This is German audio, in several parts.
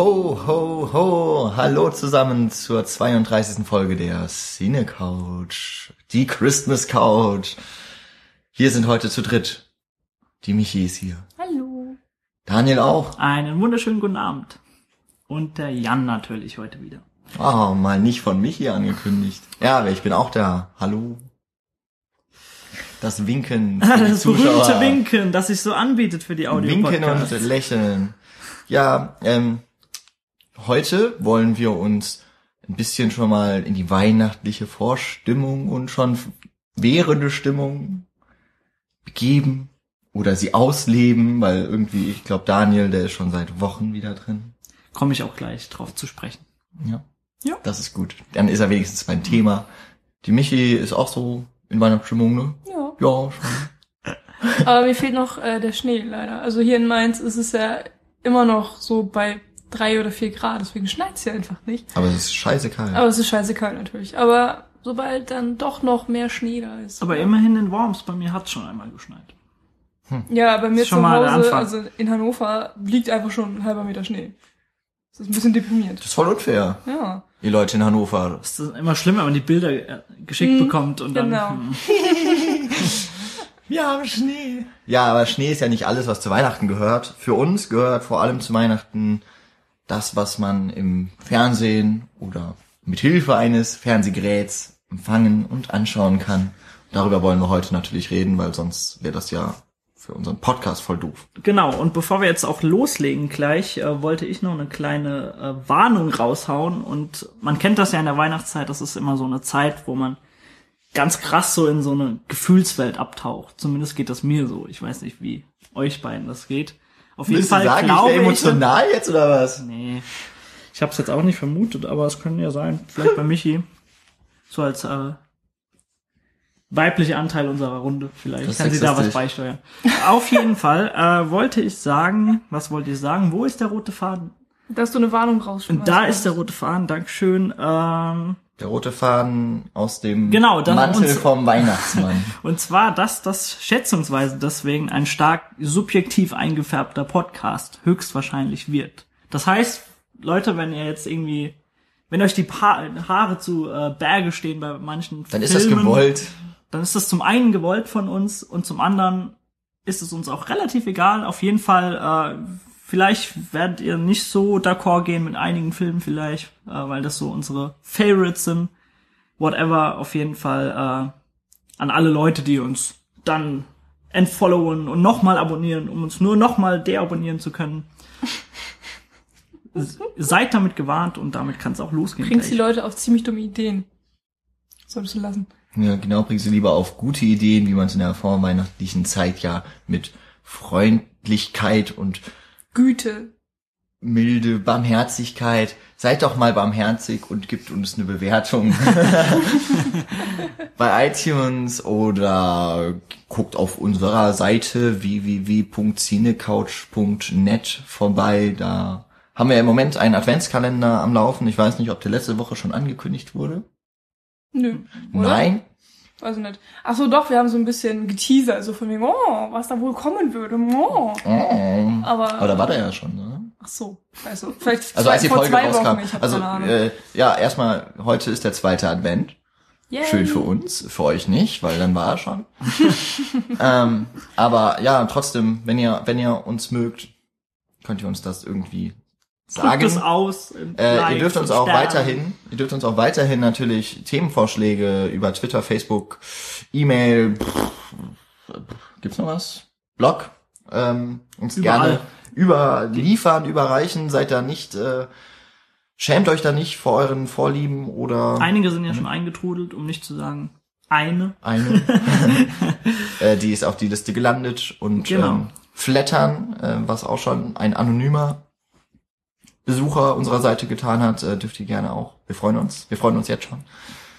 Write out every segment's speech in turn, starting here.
Ho, ho, ho. Hallo zusammen zur 32. Folge der Cine Couch. Die Christmas Couch. Wir sind heute zu dritt. Die Michi ist hier. Hallo. Daniel auch. Einen wunderschönen guten Abend. Und der Jan natürlich heute wieder. Oh, mal nicht von Michi angekündigt. Ja, aber ich bin auch da. Hallo. Das Winken. Das berühmte Winken, das sich so anbietet für die Winken Audio-Podcasts. und lächeln. Ja, ähm, heute wollen wir uns ein bisschen schon mal in die weihnachtliche Vorstimmung und schon währende Stimmung begeben oder sie ausleben, weil irgendwie, ich glaube, Daniel, der ist schon seit Wochen wieder drin. Komme ich auch gleich drauf zu sprechen. Ja. Ja. Das ist gut. Dann ist er wenigstens beim Thema. Die Michi ist auch so in Weihnachtsstimmung, ne? Ja. Ja, schon. Aber mir fehlt noch äh, der Schnee leider. Also hier in Mainz ist es ja immer noch so bei drei oder vier Grad, deswegen schneit's hier einfach nicht. Aber es ist scheiße kalt. Aber es ist scheiße kalt natürlich. Aber sobald dann doch noch mehr Schnee da ist. Aber immerhin in Worms, bei mir hat's schon einmal geschneit. Ja, bei mir zu Hause, also in Hannover, liegt einfach schon ein halber Meter Schnee. Das ist ein bisschen deprimierend. Das ist voll unfair, Ja. ihr Leute in Hannover. Es ist immer schlimm, wenn man die Bilder äh, geschickt Hm, bekommt und dann. genau. hm. Wir haben Schnee. Ja, aber Schnee ist ja nicht alles, was zu Weihnachten gehört. Für uns gehört vor allem zu Weihnachten das, was man im Fernsehen oder mit Hilfe eines Fernsehgeräts empfangen und anschauen kann. Darüber wollen wir heute natürlich reden, weil sonst wäre das ja für unseren Podcast voll doof. Genau, und bevor wir jetzt auch loslegen gleich, äh, wollte ich noch eine kleine äh, Warnung raushauen. Und man kennt das ja in der Weihnachtszeit, das ist immer so eine Zeit, wo man ganz krass so in so eine Gefühlswelt abtaucht. Zumindest geht das mir so. Ich weiß nicht, wie euch beiden das geht. Auf jeden Willst du Fall sagen, ich glaube wäre ich, emotional jetzt oder was? Nee. Ich habe es jetzt auch nicht vermutet, aber es könnte ja sein. Vielleicht bei Michi. So als äh, weibliche Anteil unserer Runde. Vielleicht Das kann sie da was beisteuern. Auf jeden Fall äh, wollte ich sagen, was wollte ich sagen? Wo ist der rote Faden? Dass du eine Warnung rausschmeißt. Und da ist der rote Faden, Dankeschön. Ähm, Der rote Faden aus dem Genau, Mantel vom Weihnachtsmann. und zwar, dass das schätzungsweise deswegen ein stark subjektiv eingefärbter Podcast höchstwahrscheinlich wird. Das heißt, Leute, wenn ihr jetzt irgendwie, wenn euch die pa Haare zu äh, Berge stehen bei manchen Dann ist das Filmen, gewollt. dann ist das zum einen gewollt von uns und zum anderen ist es uns auch relativ egal. Auf jeden Fall, äh, vielleicht werdet ihr nicht so d'accord gehen mit einigen Filmen vielleicht, äh, weil das so unsere Favorites sind. Whatever, auf jeden Fall äh, an alle Leute, die uns dann entfollowen und nochmal abonnieren, um uns nur nochmal deabonnieren zu können. Seid damit gewarnt und damit kann es auch losgehen. Bringst die. Leute auf ziemlich dumme Ideen. Solltest du lassen. Ja, genau, bringst du lieber auf gute Ideen, wie man es in der vorweihnachtlichen Zeit ja mit Freundlichkeit und Güte. milde Barmherzigkeit. Seid doch mal barmherzig und gibt uns eine Bewertung bei iTunes oder guckt auf unserer Seite www.cinecouch.net vorbei. Da haben wir im Moment einen Adventskalender am Laufen. Ich weiß nicht, ob der letzte Woche schon angekündigt wurde. Nö. Oder? Nein. Weiß ich nicht. Ach so, doch, wir haben so ein bisschen geteasert, also von wegen, oh, was da wohl kommen würde. Oh. Oh. Aber, Aber da war der ja schon, ne? ach so, also vielleicht Also zwei, als die vor Folge zwei rauskam. Wochen, also keine Ahnung. äh, ja, erstmal heute ist der zweite Advent. Yay. Schön für uns, für euch nicht, weil dann war er schon. ähm, aber ja, trotzdem, wenn ihr wenn ihr uns mögt, könnt ihr uns das irgendwie Drückt es sagen. aus. Äh, ihr dürft uns auch Sterne. weiterhin, ihr dürft uns auch weiterhin natürlich Themenvorschläge über Twitter, Facebook, E-Mail, gibt's noch was? Blog, ähm, uns Überall. gerne überliefern, überreichen, seid da nicht, äh, schämt euch da nicht vor euren Vorlieben oder Einige sind ja schon eingetrudelt, um nicht zu sagen eine. eine. äh, die ist auf die Liste gelandet und Genau. ähm, Flattern, äh, was auch schon ein anonymer Besucher unserer Seite getan hat, äh, dürft ihr gerne auch. Wir freuen uns. Wir freuen uns jetzt schon.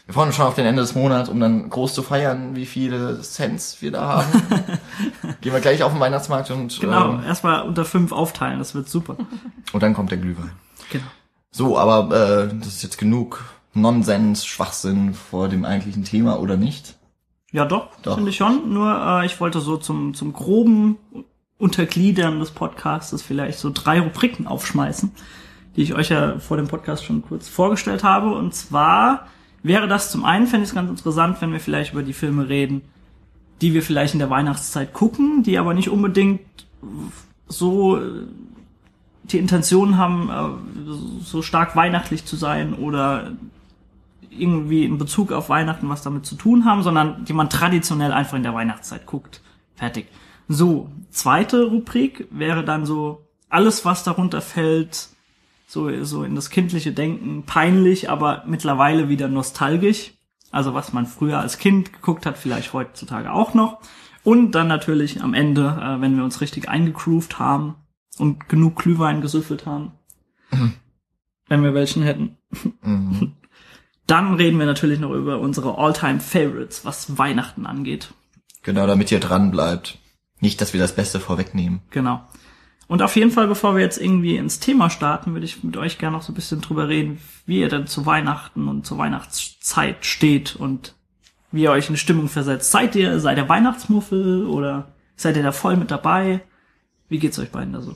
Wir freuen uns schon auf den Ende des Monats, um dann groß zu feiern, wie viele Cents wir da haben. Gehen wir gleich auf den Weihnachtsmarkt und, Genau, ähm, erstmal unter fünf aufteilen, das wird super. und dann kommt der Glühwein. Genau. So, aber äh, das ist jetzt genug Nonsens, Schwachsinn vor dem eigentlichen Thema oder nicht? Ja, doch, Doch. finde ich schon. Nur äh, ich wollte so zum, zum groben Untergliedern des Podcasts vielleicht so drei Rubriken aufschmeißen, die ich euch ja vor dem Podcast schon kurz vorgestellt habe. Und zwar wäre das zum einen, fände ich es ganz interessant, wenn wir vielleicht über die Filme reden, die wir vielleicht in der Weihnachtszeit gucken, die aber nicht unbedingt so äh, die Intention haben, äh, so stark weihnachtlich zu sein oder irgendwie in Bezug auf Weihnachten was damit zu tun haben, sondern die man traditionell einfach in der Weihnachtszeit guckt. Fertig. So, zweite Rubrik wäre dann so alles, was darunter fällt, so, so in das kindliche Denken, peinlich, aber mittlerweile wieder nostalgisch. Also was man früher als Kind geguckt hat, vielleicht heutzutage auch noch. Und dann natürlich am Ende, äh, wenn wir uns richtig eingegroovt haben und genug Glühwein gesüffelt haben. Wenn wir welchen hätten. Mhm. Dann reden wir natürlich noch über unsere All-Time Favorites, was Weihnachten angeht. Genau, damit ihr dran bleibt. Nicht, dass wir das Beste vorwegnehmen. Genau. Und auf jeden Fall, bevor wir jetzt irgendwie ins Thema starten, würde ich mit euch gerne noch so ein bisschen drüber reden, wie ihr denn zu Weihnachten und zur Weihnachtszeit steht und wie ihr euch in Stimmung versetzt. Seid ihr, seid ihr Weihnachtsmuffel oder seid ihr da voll mit dabei? Wie geht's euch beiden da so?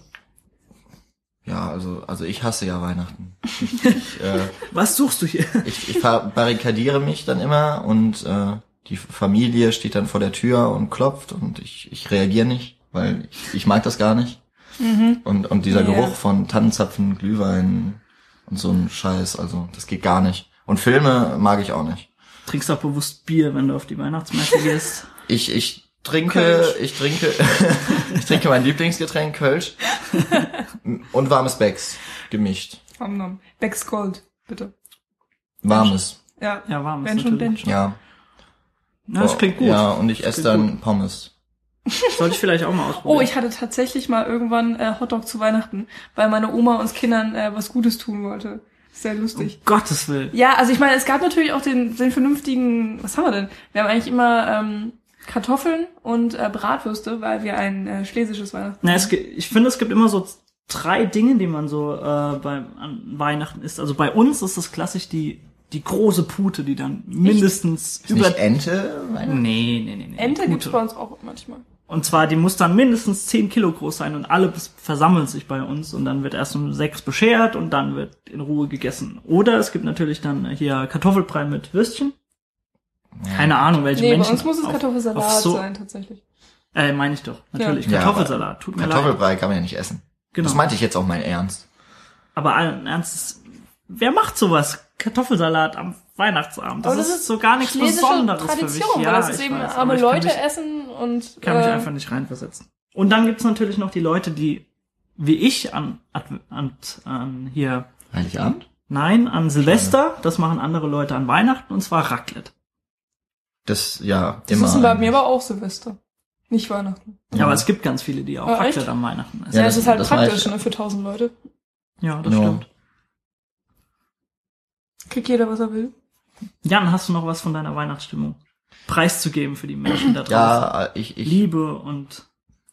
Ja, also, also ich hasse ja Weihnachten. Ich, ich, äh, Was suchst du hier? ich, ich barrikadiere mich dann immer und äh, die Familie steht dann vor der Tür und klopft und ich, ich reagiere nicht, weil ich, ich mag das gar nicht. Und, und dieser Ja. Geruch von Tannenzapfen, Glühwein und so ein Scheiß, also das geht gar nicht. Und Filme mag ich auch nicht. Trinkst auch bewusst Bier, wenn du auf die Weihnachtsmesse gehst. Ich, ich trinke, Kölsch. ich trinke, ich trinke mein Lieblingsgetränk, Kölsch. und warmes Becks, gemischt. Nom, nom. Becks Gold, bitte. Warmes, Ja, Ja, warm ist wenn schon, denn schon. ja. Na, das klingt gut. Ja, und ich esse klingt dann Pommes. Sollte ich vielleicht auch mal ausprobieren. Oh, ich hatte tatsächlich mal irgendwann äh, Hotdog zu Weihnachten, weil meine Oma uns Kindern äh, was Gutes tun wollte. Sehr lustig. Um Gottes Willen. Ja, also ich meine, es gab natürlich auch den, den vernünftigen, was haben wir denn? Wir haben eigentlich immer ähm, Kartoffeln und äh, Bratwürste, weil wir ein äh, schlesisches Weihnachten Na, es, ich finde, es gibt immer so drei Dinge, die man so äh, beim an Weihnachten isst. Also bei uns ist das klassisch die die große Pute, die dann mindestens Ist über nicht Ente? Nee nee nee nee Ente gibt's bei uns auch manchmal. Und zwar, die muss dann mindestens 10 Kilo groß sein und alle versammeln sich bei uns und dann wird erst um sechs beschert und dann wird in Ruhe gegessen. Oder es gibt natürlich dann hier Kartoffelbrei mit Würstchen. Keine Ahnung, welche Nee, bei Menschen. uns muss es auf- Kartoffelsalat auf so, sein, tatsächlich. Äh, meine ich doch, natürlich. Ja, Kartoffelsalat, tut mir leid. Kartoffelbrei kann man ja nicht essen. Genau. Das meinte ich jetzt auch mein Ernst. Aber allen Ernstes, wer macht sowas? Kartoffelsalat am Weihnachtsabend. Das, Aber ist, so gar nichts Besonderes Tradition, für mich. weil das ist eben weiß, arme Leute mich, essen und kann mich äh, einfach nicht reinversetzen. Und dann gibt's natürlich noch die Leute, die wie ich an, an, an, an hier Heiligabend? Nein, an Silvester, das machen andere Leute an Weihnachten und zwar Raclette. Das, ja, das immer. ist bei mir aber auch Silvester. Nicht Weihnachten. Ja. Aber es gibt ganz viele, die auch Ah, Raclette echt? am Weihnachten essen. Ja, Ja, das, das- ist halt das praktisch, ne, für tausend Leute. Ja, das Ja. stimmt. Kriegt jeder, was er will. Jan, hast du noch was von deiner Weihnachtsstimmung preiszugeben für die Menschen da draußen? Ja, ich, ich, Liebe und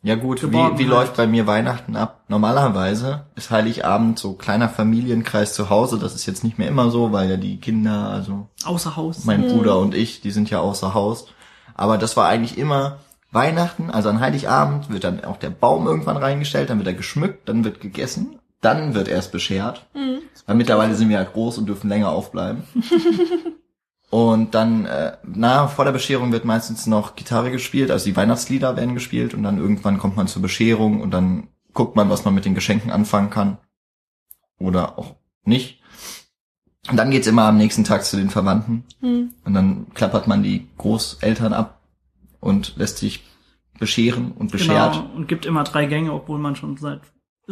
ja gut, wie, wie läuft bei mir Weihnachten ab? Normalerweise ist Heiligabend so kleiner Familienkreis zu Hause. Das ist jetzt nicht mehr immer so, weil ja die Kinder, also außer Haus. mein Bruder und ich, die sind ja außer Haus. Aber das war eigentlich immer Weihnachten, also an Heiligabend wird dann auch der Baum irgendwann reingestellt, dann wird er geschmückt, dann wird gegessen, dann wird erst beschert. Weil mittlerweile sind wir ja groß und dürfen länger aufbleiben. und dann, äh, na, vor der Bescherung wird meistens noch Gitarre gespielt, also die Weihnachtslieder werden gespielt und dann irgendwann kommt man zur Bescherung und dann guckt man, was man mit den Geschenken anfangen kann. Oder auch nicht. Und dann geht's immer am nächsten Tag zu den Verwandten. Hm. Und dann klappert man die Großeltern ab und lässt sich bescheren und beschert. Genau, und gibt immer drei Gänge, obwohl man schon seit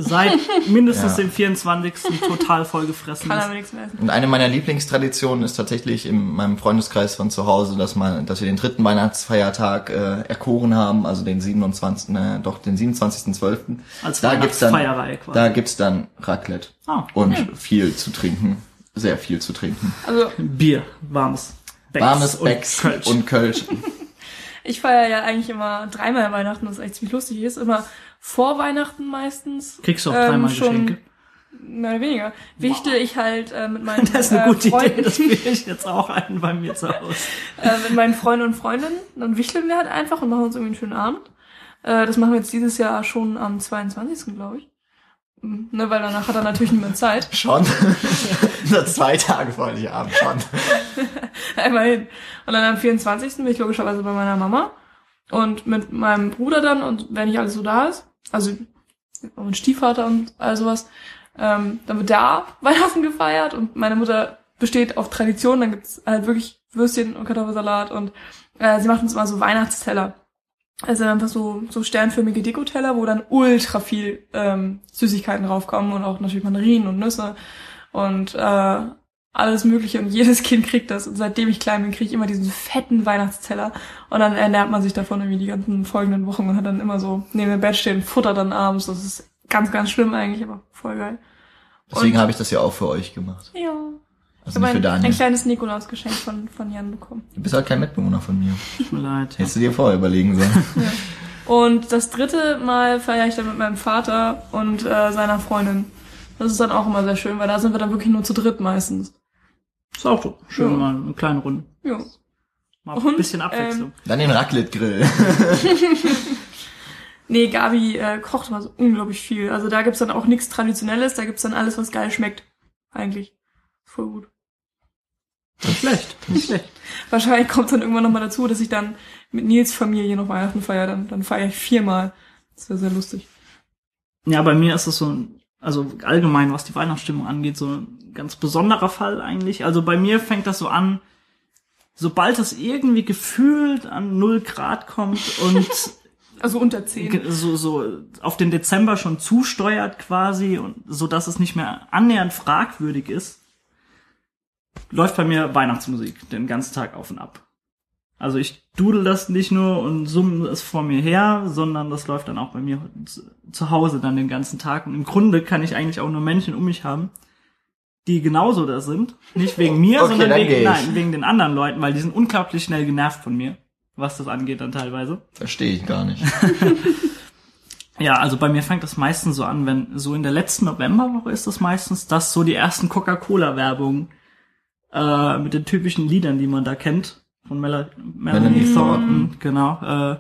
seit mindestens Ja. dem 24. total vollgefressen Kann ist. aber nichts mehr essen. Und eine meiner Lieblingstraditionen ist tatsächlich in meinem Freundeskreis von zu Hause, dass man, dass wir den dritten Weihnachtsfeiertag äh, erkoren haben, also den 27. Äh, doch den 27.12. Als Da gibt's dann, Weihnachtsfeierreihe quasi. da gibt's dann Raclette Ah, und viel zu trinken, sehr viel zu trinken. Also Bier, warmes Becks Warmes und Becks Kölsch. und Kölsch. ich feiere ja eigentlich immer dreimal Weihnachten, was echt ziemlich lustig ist. Immer vor Weihnachten meistens. Kriegst du auch ähm, dreimal Geschenke. Mehr oder weniger. Wichtel ich halt äh, mit meinen Das ist eine äh, gute Freunden, Idee, das führe ich jetzt auch ein bei mir zu Hause. äh, mit meinen Freunden und Freundinnen. Dann wichteln wir halt einfach und machen uns irgendwie einen schönen Abend. Äh, das machen wir jetzt dieses Jahr schon am 22. glaube ich. Ne, weil danach hat er natürlich niemand Zeit. Schon. Nur zwei Tage vor Heiligabend schon. Immerhin. Und dann am 24. bin ich logischerweise bei meiner Mama. Und mit meinem Bruder dann, und wenn nicht alles so da ist, also mein Stiefvater und all sowas, ähm, dann wird da Weihnachten gefeiert und meine Mutter besteht auf Tradition, dann gibt's halt wirklich Würstchen und Kartoffelsalat und äh, sie macht uns immer so Weihnachtsteller. Also einfach so, so sternförmige Dekoteller, wo dann ultra viel ähm, Süßigkeiten draufkommen und auch natürlich Mandarinen und Nüsse und äh, alles Mögliche und jedes Kind kriegt das. Und seitdem ich klein bin, kriege ich immer diesen fetten Weihnachtsteller. Und dann ernährt man sich davon irgendwie die ganzen folgenden Wochen und hat dann immer so neben dem Bett stehen, futtert dann abends. Das ist ganz, ganz schlimm eigentlich, aber voll geil. Deswegen habe ich das ja auch für euch gemacht. Ja. Also Ich nicht für habe ein, Daniel. ein kleines Nikolausgeschenk von, von Jan bekommen. Du bist halt kein Mitbewohner von mir. Tut mir leid. Hättest du dir vorher überlegen sollen. Und das dritte Mal feiere ich dann mit meinem Vater und äh, seiner Freundin. Das ist dann auch immer sehr schön, weil da sind wir dann wirklich nur zu dritt meistens. Ist auch so. Schön Ja. mal eine kleine Runde. Ja. Mal Und, ein bisschen Abwechslung. Dann den Raclette-Grill. Nee, Gabi äh, kocht immer so unglaublich viel. Also da gibt's dann auch nichts Traditionelles, da gibt's dann alles, was geil schmeckt. Eigentlich. Voll gut. Nicht schlecht. Nicht schlecht. Wahrscheinlich kommt dann irgendwann nochmal dazu, dass ich dann mit Nils Familie noch Weihnachten feiere. Dann, dann feiere ich viermal. Das wäre sehr lustig. Ja, bei mir ist es so ein, also allgemein, was die Weihnachtsstimmung angeht, so ein ganz besonderer Fall eigentlich. Also bei mir fängt das so an, sobald es irgendwie gefühlt an null Grad kommt und Also unter zehn. so, so auf den Dezember schon zusteuert quasi und so dass es nicht mehr annähernd fragwürdig ist, läuft bei mir Weihnachtsmusik den ganzen Tag auf und ab. Also ich dudel das nicht nur und summe es vor mir her, sondern das läuft dann auch bei mir zu- Hause dann den ganzen Tag. Und im Grunde kann ich eigentlich auch nur Menschen um mich haben, die genauso da sind. Nicht wegen mir, Okay, sondern wegen, nein, wegen den anderen Leuten, weil die sind unglaublich schnell genervt von mir, was das angeht dann teilweise. Verstehe ich gar nicht. Ja, also bei mir fängt das meistens so an, wenn so in der letzten Novemberwoche ist das meistens, dass so die ersten Coca-Cola-Werbungen äh, mit den typischen Liedern, die man da kennt, von Mel Melanie Melanie Thornton, genau, äh,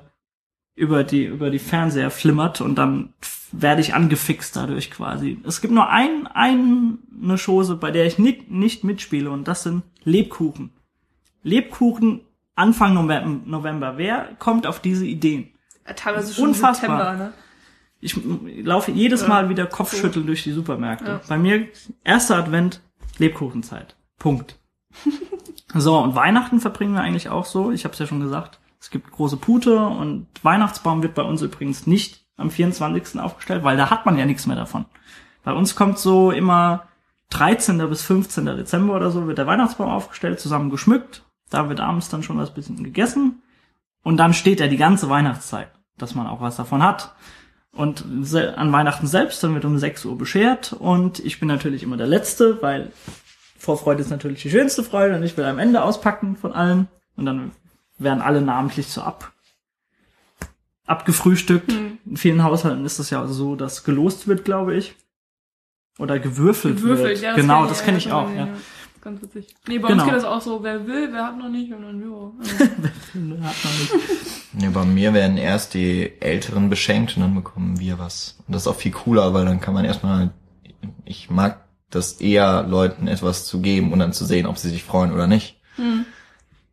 über die über die Fernseher flimmert und dann werde ich angefixt dadurch quasi. Es gibt nur ein, ein eine Chose, bei der ich nicht, nicht mitspiele und das sind Lebkuchen. Lebkuchen Anfang November. November. Wer kommt auf diese Ideen? Teilweise schon Unfassbar. September, ne? Ich laufe jedes Ja. Mal wieder Kopfschütteln durch die Supermärkte. Ja. Bei mir erster Advent, Lebkuchenzeit. Punkt. so, und Weihnachten verbringen wir eigentlich auch so. Ich habe es ja schon gesagt. Es gibt große Pute und Weihnachtsbaum wird bei uns übrigens nicht am 24. aufgestellt, weil da hat man ja nichts mehr davon. Bei uns kommt so immer 13. bis 15. Dezember oder so wird der Weihnachtsbaum aufgestellt, zusammen geschmückt. Da wird abends dann schon was bisschen gegessen. Und dann steht er die ganze Weihnachtszeit, dass man auch was davon hat. Und an Weihnachten selbst, dann wird um 6 Uhr beschert und ich bin natürlich immer der Letzte, weil Vorfreude ist natürlich die schönste Freude und ich will am Ende auspacken von allen und dann werden alle namentlich so ab abgefrühstückt. In vielen Haushalten ist das ja so, dass gelost wird, glaube ich. Oder gewürfelt, Gewürfelt, wird. ja. genau, kenn das kenne ich auch. ja. Ja. Ganz witzig. Nee, bei Genau. uns geht das auch so, wer will, wer hat noch nicht und dann, ja. Hat man nicht. Nee, bei mir werden erst die Älteren beschenkt und dann bekommen wir was. Und das ist auch viel cooler, weil dann kann man erstmal, ich mag das eher, Leuten etwas zu geben und dann zu sehen, ob sie sich freuen oder nicht. Hm.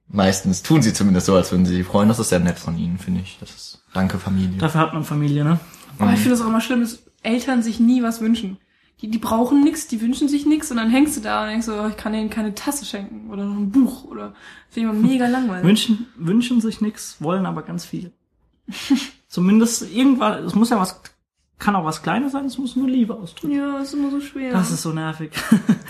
Meistens tun sie zumindest so, als würden sie sich freuen. Das ist sehr nett von ihnen, finde ich. Das ist, danke Familie. Dafür hat man Familie, ne? Aber ich finde das auch immer schlimm, dass Eltern sich nie was wünschen. Die, die brauchen nichts, die wünschen sich nichts und dann hängst du da und denkst so, oh, ich kann denen keine Tasse schenken oder noch ein Buch oder finde ich immer mega langweilig. Wünschen, wünschen sich nichts, wollen aber ganz viel. Zumindest irgendwann, es muss ja was, kann auch was Kleines sein, es muss nur Liebe ausdrücken. Ja, ist immer so schwer. Das ist so nervig.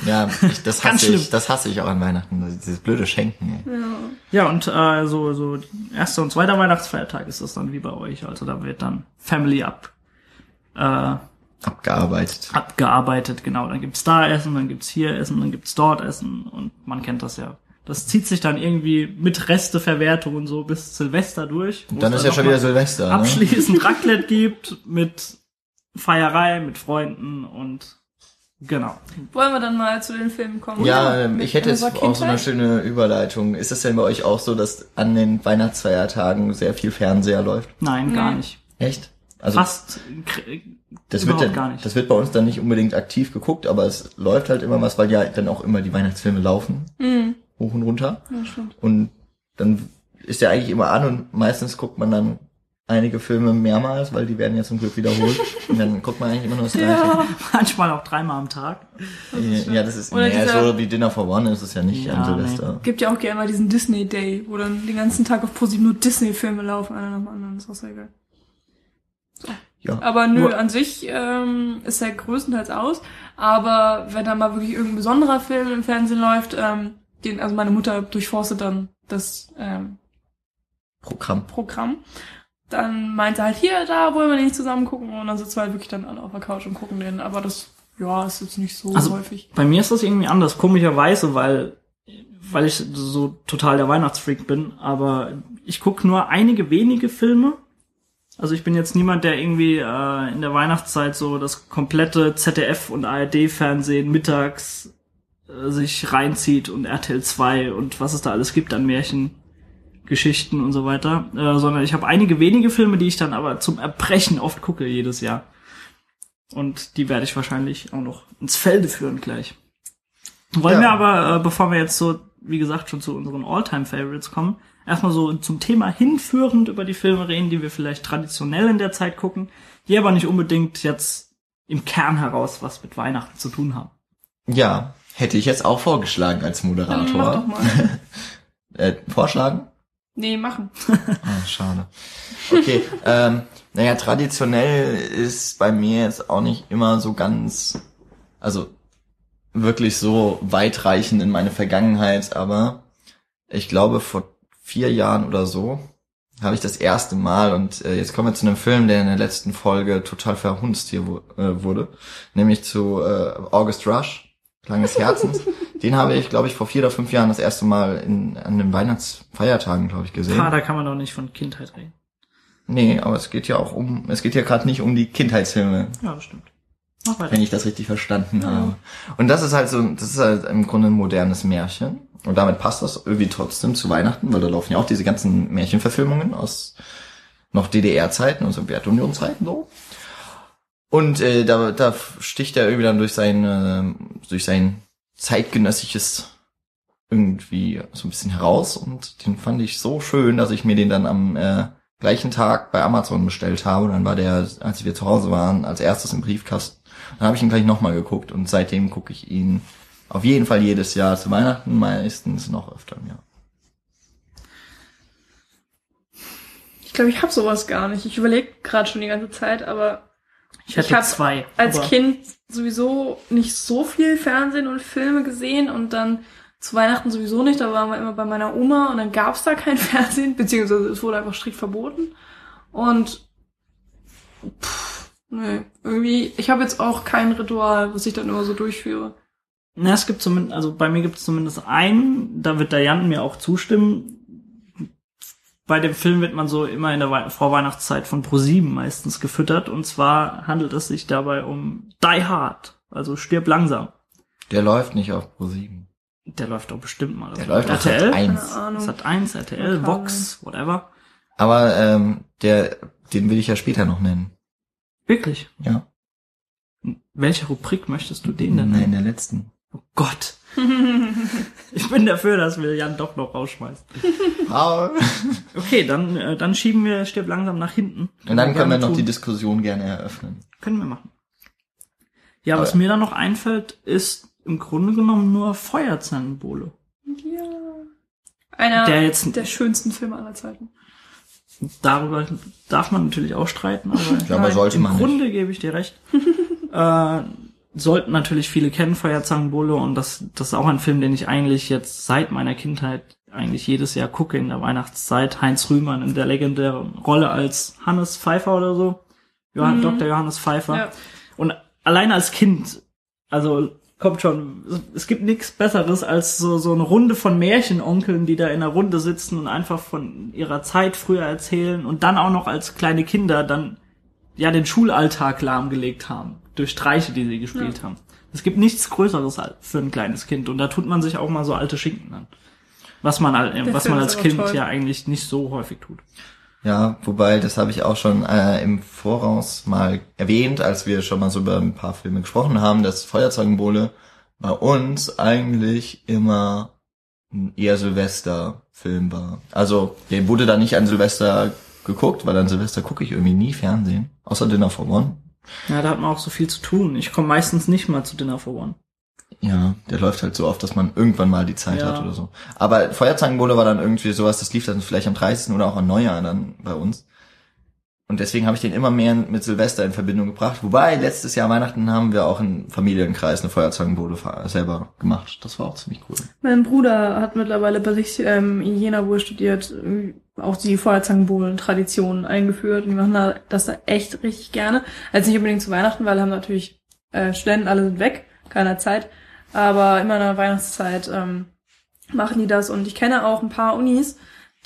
Ja, ich, das hasse ich, das hasse ich auch an Weihnachten. Dieses blöde Schenken. Ey. ja. Ja, und äh, so, so erster und zweiter Weihnachtsfeiertag ist das dann wie bei euch. Also da wird dann Family ab, äh, Abgearbeitet. abgearbeitet, genau. Dann gibt's da Essen, dann gibt's hier Essen, dann gibt's dort Essen und man kennt das ja. Das zieht sich dann irgendwie mit Resteverwertung und so bis Silvester durch. Und dann ist ja schon wieder Silvester. Ne? abschließend Raclette gibt mit Feierei, mit Freunden und genau. Wollen wir dann mal zu den Filmen kommen? Ja, ähm, ich hätte jetzt auch so eine schöne Überleitung. Ist es denn bei euch auch so, dass an den Weihnachtsfeiertagen sehr viel Fernseher läuft? Nein, gar Nee. nicht. Echt? Also Fast das wird dann, gar nicht. das wird bei uns dann nicht unbedingt aktiv geguckt, aber es läuft halt immer was, weil ja dann auch immer die Weihnachtsfilme laufen, Mhm. hoch und runter. Ja, stimmt. Und dann ist der eigentlich immer an und meistens guckt man dann einige Filme mehrmals, weil die werden ja zum Glück wiederholt. und dann guckt man eigentlich immer nur das Gleiche. Ja. Manchmal auch dreimal am Tag. Ja, ja, das ist Oder nee, dieser- so wie Dinner for One ist es ja nicht Ja, an Silvester. Gibt ja auch gerne mal diesen Disney Day, wo dann den ganzen Tag auf ProSieben nur Disney-Filme laufen, einer nach dem anderen. Das ist auch sehr geil. Ja. Aber nö, Nur- an sich ähm, ist er größtenteils aus. Aber wenn da mal wirklich irgendein besonderer Film im Fernsehen läuft, ähm, den, also meine Mutter durchforstet dann das ähm, Programm. Programm, dann meinte halt hier, da wollen wir nicht zusammen gucken und dann sitzen wir halt wirklich dann alle auf der Couch und gucken den. Aber das, ja, ist jetzt nicht so Also- häufig. Bei mir ist das irgendwie anders, komischerweise, weil, weil ich so total der Weihnachtsfreak bin, aber ich gucke nur einige wenige Filme. Also ich bin jetzt niemand, der irgendwie äh, in der Weihnachtszeit so das komplette ZDF und ARD-Fernsehen mittags äh, sich reinzieht und RTL 2 und was es da alles gibt an Märchengeschichten und so weiter, äh, sondern ich habe einige wenige Filme, die ich dann aber zum Erbrechen oft gucke jedes Jahr. Und die werde ich wahrscheinlich auch noch ins Felde führen gleich. Wollen Ja. wir aber, äh, bevor wir jetzt so, wie gesagt, schon zu unseren All-Time-Favorites kommen, erstmal so zum Thema hinführend über die Filme reden, die wir vielleicht traditionell in der Zeit gucken, die aber nicht unbedingt jetzt im Kern heraus was mit Weihnachten zu tun haben. Ja, hätte ich jetzt auch vorgeschlagen als Dann mach doch Moderator. mal. Äh, vorschlagen? Nee, machen. Ah, schade. Okay, ähm, naja, traditionell ist bei mir jetzt auch nicht immer so ganz, also wirklich so weitreichend in meine Vergangenheit, aber ich glaube vor vier Jahren oder so habe ich das erste Mal und äh, jetzt kommen wir zu einem Film, der in der letzten Folge total verhunzt hier wo, äh, wurde, nämlich zu äh, August Rush, Klang des Herzens. Den habe ich, glaube ich, vor vier oder fünf Jahren das erste Mal in, an den Weihnachtsfeiertagen, glaube ich, gesehen. Ah, da kann man doch nicht von Kindheit reden. Nee, aber es geht ja auch um, es geht ja gerade nicht um die Kindheitsfilme, Ja, das stimmt. Mach weiter. wenn ich das richtig verstanden habe. Und das ist halt so, das ist halt im Grunde ein modernes Märchen. Und damit passt das irgendwie trotzdem zu Weihnachten, weil da laufen ja auch diese ganzen Märchenverfilmungen aus noch DDR-Zeiten und Sowjetunion-Zeiten so. Und äh, da, da sticht er irgendwie dann durch sein, äh, durch sein zeitgenössisches irgendwie so ein bisschen heraus und den fand ich so schön, dass ich mir den dann am äh, gleichen Tag bei Amazon bestellt habe. Und dann war der, als wir zu Hause waren, als erstes im Briefkasten. Dann habe ich ihn gleich nochmal geguckt und seitdem gucke ich ihn auf jeden Fall jedes Jahr zu Weihnachten, meistens noch öfter Jahr. Ich glaube, ich habe sowas gar nicht. Ich überlege gerade schon die ganze Zeit, aber Ich hätte ich zwei. als Kind sowieso nicht so viel Fernsehen und Filme gesehen und dann zu Weihnachten sowieso nicht. Da waren wir immer bei meiner Oma und dann gab's da kein Fernsehen, beziehungsweise es wurde einfach strikt verboten. Und pff, nee, irgendwie, ich habe jetzt auch kein Ritual, was ich dann immer so durchführe. Na, es gibt zumindest, also bei mir gibt es zumindest einen, da wird der Jan mir auch zustimmen. Bei dem Film wird man so immer in der Wei- Vorweihnachtszeit von ProSieben meistens gefüttert. Und zwar handelt es sich dabei um Die Hard, also Stirb langsam. Der läuft nicht auf Pro 7. Der läuft doch bestimmt mal. Der auf läuft auf RTL. Sat 1. Keine Ahnung. Sat 1, RTL, Vox, whatever. Aber ähm, der, den will ich ja später noch nennen. Wirklich? Ja. In welcher Rubrik möchtest du den denn Nein, nennen? der letzten. Oh Gott. Ich bin dafür, dass wir Jan doch noch rausschmeißen. Okay, dann, äh, dann schieben wir Stirb langsam nach hinten. Und dann können wir noch tun. die Diskussion gerne eröffnen. Können wir machen. Ja, Aber- was mir dann noch einfällt, ist im Grunde genommen nur Feuerzangenbowle. ja. Einer Der jetzt- der schönsten Filme aller Zeiten. Darüber darf man natürlich auch streiten, aber Ich glaube, Nein, sollte im man Grunde gebe ich dir recht. äh, sollten natürlich viele kennen, Feuerzangenbowle, und das, das ist auch ein Film, den ich eigentlich jetzt seit meiner Kindheit eigentlich jedes Jahr gucke in der Weihnachtszeit. Heinz Rühmann in der legendären Rolle als Hannes Pfeiffer oder so. Johann, Mhm. Dr. Johannes Pfeiffer. Ja. Und allein als Kind, also kommt schon, es gibt nichts Besseres als so, so eine Runde von Märchenonkeln, die da in einer Runde sitzen und einfach von ihrer Zeit früher erzählen und dann auch noch als kleine Kinder dann ja den Schulalltag lahmgelegt haben durch Streiche, die sie gespielt haben. Es gibt nichts Größeres für ein kleines Kind und da tut man sich auch mal so alte Schinken an. Was man, al- was man als Kind toll. ja eigentlich nicht so häufig tut. Ja, wobei, das habe ich auch schon äh, im Voraus mal erwähnt, als wir schon mal so über ein paar Filme gesprochen haben, dass Feuerzeugenbowle bei uns eigentlich immer ein eher Silvesterfilm war. Also, der wurde da nicht an Silvester geguckt, weil an Silvester gucke ich irgendwie nie Fernsehen, außer Dinner for One. Ja, da hat man auch so viel zu tun. Ich komme meistens nicht mal zu Dinner for One. Ja, der läuft halt so oft, dass man irgendwann mal die Zeit Ja. hat oder so. Aber Feuerzangenbowle war dann irgendwie sowas, das lief dann vielleicht am 30. oder auch an Neujahr dann bei uns. Und deswegen habe ich den immer mehr mit Silvester in Verbindung gebracht. Wobei, letztes Jahr Weihnachten haben wir auch im Familienkreis eine Feuerzangenbowle fa- selber gemacht. Das war auch ziemlich cool. Mein Bruder hat mittlerweile bei sich ähm, in Jena, wo er studiert, äh, auch die Feuerzangenbowlen-Tradition eingeführt. Und die machen da, das da echt richtig gerne. Also nicht unbedingt zu Weihnachten, weil haben natürlich äh, Studenten alle sind weg, keiner Zeit. Aber immer in der Weihnachtszeit ähm, machen die das. Und ich kenne auch ein paar Unis,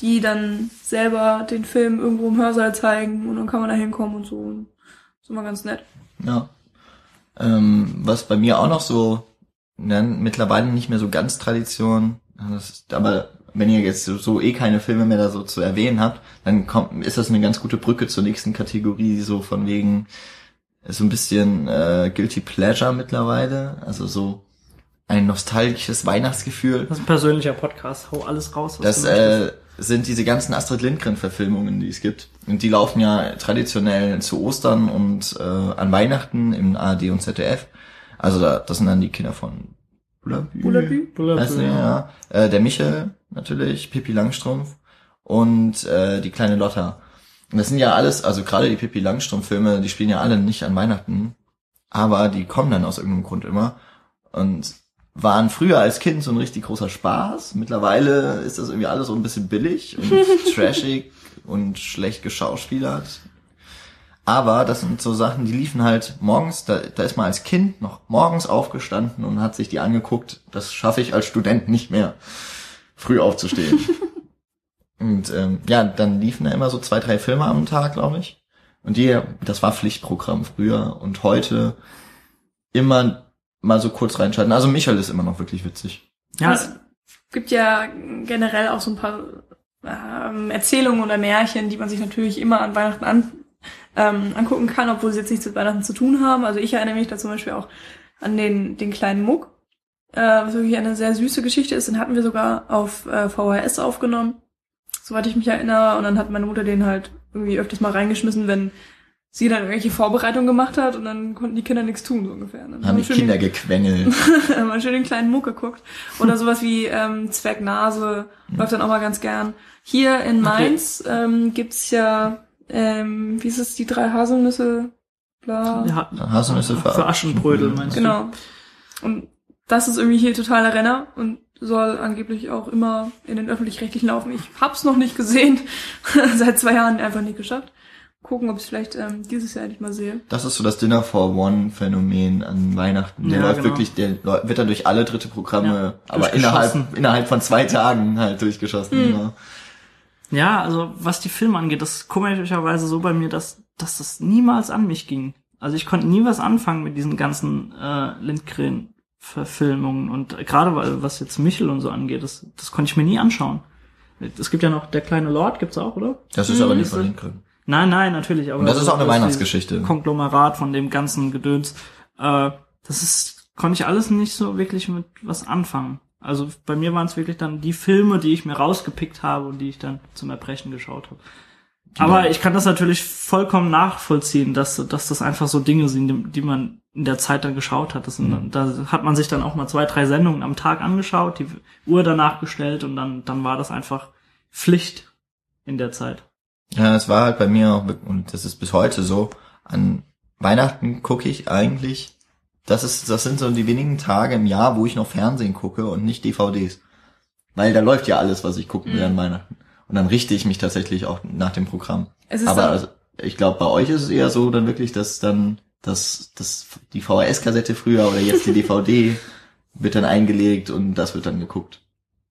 die dann selber den Film irgendwo im Hörsaal zeigen und dann kann man da hinkommen und so. Und das ist immer ganz nett. Ja. Ähm, was bei mir auch noch so, ne, mittlerweile nicht mehr so ganz Tradition, das ist, aber wenn ihr jetzt so, so eh keine Filme mehr da so zu erwähnen habt, dann kommt, ist das eine ganz gute Brücke zur nächsten Kategorie, so von wegen so ein bisschen äh, Guilty Pleasure mittlerweile, also so ein nostalgisches Weihnachtsgefühl. Das ist ein persönlicher Podcast. Hau alles raus. was Das äh, sind diese ganzen Astrid Lindgren-Verfilmungen, die es gibt. Und die laufen ja traditionell zu Ostern und äh, an Weihnachten im ARD und ZDF. Also da, das sind dann die Kinder von Bullabü. Bullabü? Bullabü, Weißt du, ja. Äh, der Michel natürlich, Pippi Langstrumpf und äh, die kleine Lotta. Und das sind ja alles, also gerade die Pippi Langstrumpf-Filme, die spielen ja alle nicht an Weihnachten, aber die kommen dann aus irgendeinem Grund immer. Und waren früher als Kind so ein richtig großer Spaß. Mittlerweile ist das irgendwie alles so ein bisschen billig und trashig und schlecht geschauspielert. Aber das sind so Sachen, die liefen halt morgens, da, da ist man als Kind noch morgens aufgestanden und hat sich die angeguckt. Das schaffe ich als Student nicht mehr, früh aufzustehen. und ähm, ja, dann liefen da immer so zwei, drei Filme am Tag, glaube ich. Und die, das war Pflichtprogramm früher und heute immer mal so kurz reinschalten. Also Michael ist immer noch wirklich witzig. Ja, Es gibt ja generell auch so ein paar ähm, Erzählungen oder Märchen, die man sich natürlich immer an Weihnachten an, ähm, angucken kann, obwohl sie jetzt nichts mit Weihnachten zu tun haben. Also ich erinnere mich da zum Beispiel auch an den, den kleinen Muck, äh, was wirklich eine sehr süße Geschichte ist. Den hatten wir sogar auf äh, VHS aufgenommen, soweit ich mich erinnere. Und dann hat meine Mutter den halt irgendwie öfters mal reingeschmissen, wenn sie dann irgendwelche Vorbereitungen gemacht hat und dann konnten die Kinder nichts tun, so ungefähr. Dann Haben die schön Kinder gequengelt. mal schön den kleinen Muck geguckt. Oder sowas wie ähm, Zwergnase läuft dann auch mal ganz gern. Hier in Mainz ähm, gibt's ja, ähm, wie ist es, die drei Haselnüsse? Bla. ja, Haselnüsse für, für Aschenbrödel meinst du? Genau. Und das ist irgendwie hier totaler Renner und soll angeblich auch immer in den öffentlich-rechtlichen laufen. Ich hab's noch nicht gesehen. Seit zwei Jahren einfach nicht geschafft. Gucken, ob ich vielleicht ähm, dieses Jahr endlich mal sehe. Das ist so das Dinner for One Phänomen an Weihnachten. Der Ja, läuft genau. wirklich, der wird dann durch alle dritte Programme, Ja, aber innerhalb, innerhalb von zwei Tagen halt durchgeschossen. Ja. Ja, also was die Filme angeht, das ist komischerweise so bei mir, dass, dass das niemals an mich ging. Also ich konnte nie was anfangen mit diesen ganzen äh, Lindgren-Verfilmungen und gerade weil- was jetzt Michel und so angeht, das, das konnte ich mir nie anschauen. Es gibt ja noch Der kleine Lord, gibt's auch, oder? Das ist aber nicht von Lindgren. Nein, nein, natürlich. Aber Und das ist auch eine Weihnachtsgeschichte. Konglomerat von dem ganzen Gedöns. Äh, das ist, konnte ich alles nicht so wirklich mit was anfangen. Also bei mir waren es wirklich dann die Filme, die ich mir rausgepickt habe und die ich dann zum Erbrechen geschaut habe. Aber ich kann das natürlich vollkommen nachvollziehen, dass, dass das einfach so Dinge sind, die, man in der Zeit dann geschaut hat. Das sind, dann- Da hat man sich dann auch mal zwei, drei Sendungen am Tag angeschaut, die Uhr danach gestellt und dann, dann war das einfach Pflicht in der Zeit. Ja, es war halt bei mir auch, und das ist bis heute so, an Weihnachten gucke ich eigentlich, das ist, das sind so die wenigen Tage im Jahr, wo ich noch Fernsehen gucke und nicht DVDs. Weil da läuft ja alles, was ich gucken will an Weihnachten. Und dann richte ich mich tatsächlich auch nach dem Programm. Es ist Aber also, ich glaube, bei euch ist es eher so dann wirklich, dass dann das, das, die VHS-Kassette früher oder jetzt die DVD wird dann eingelegt und das wird dann geguckt.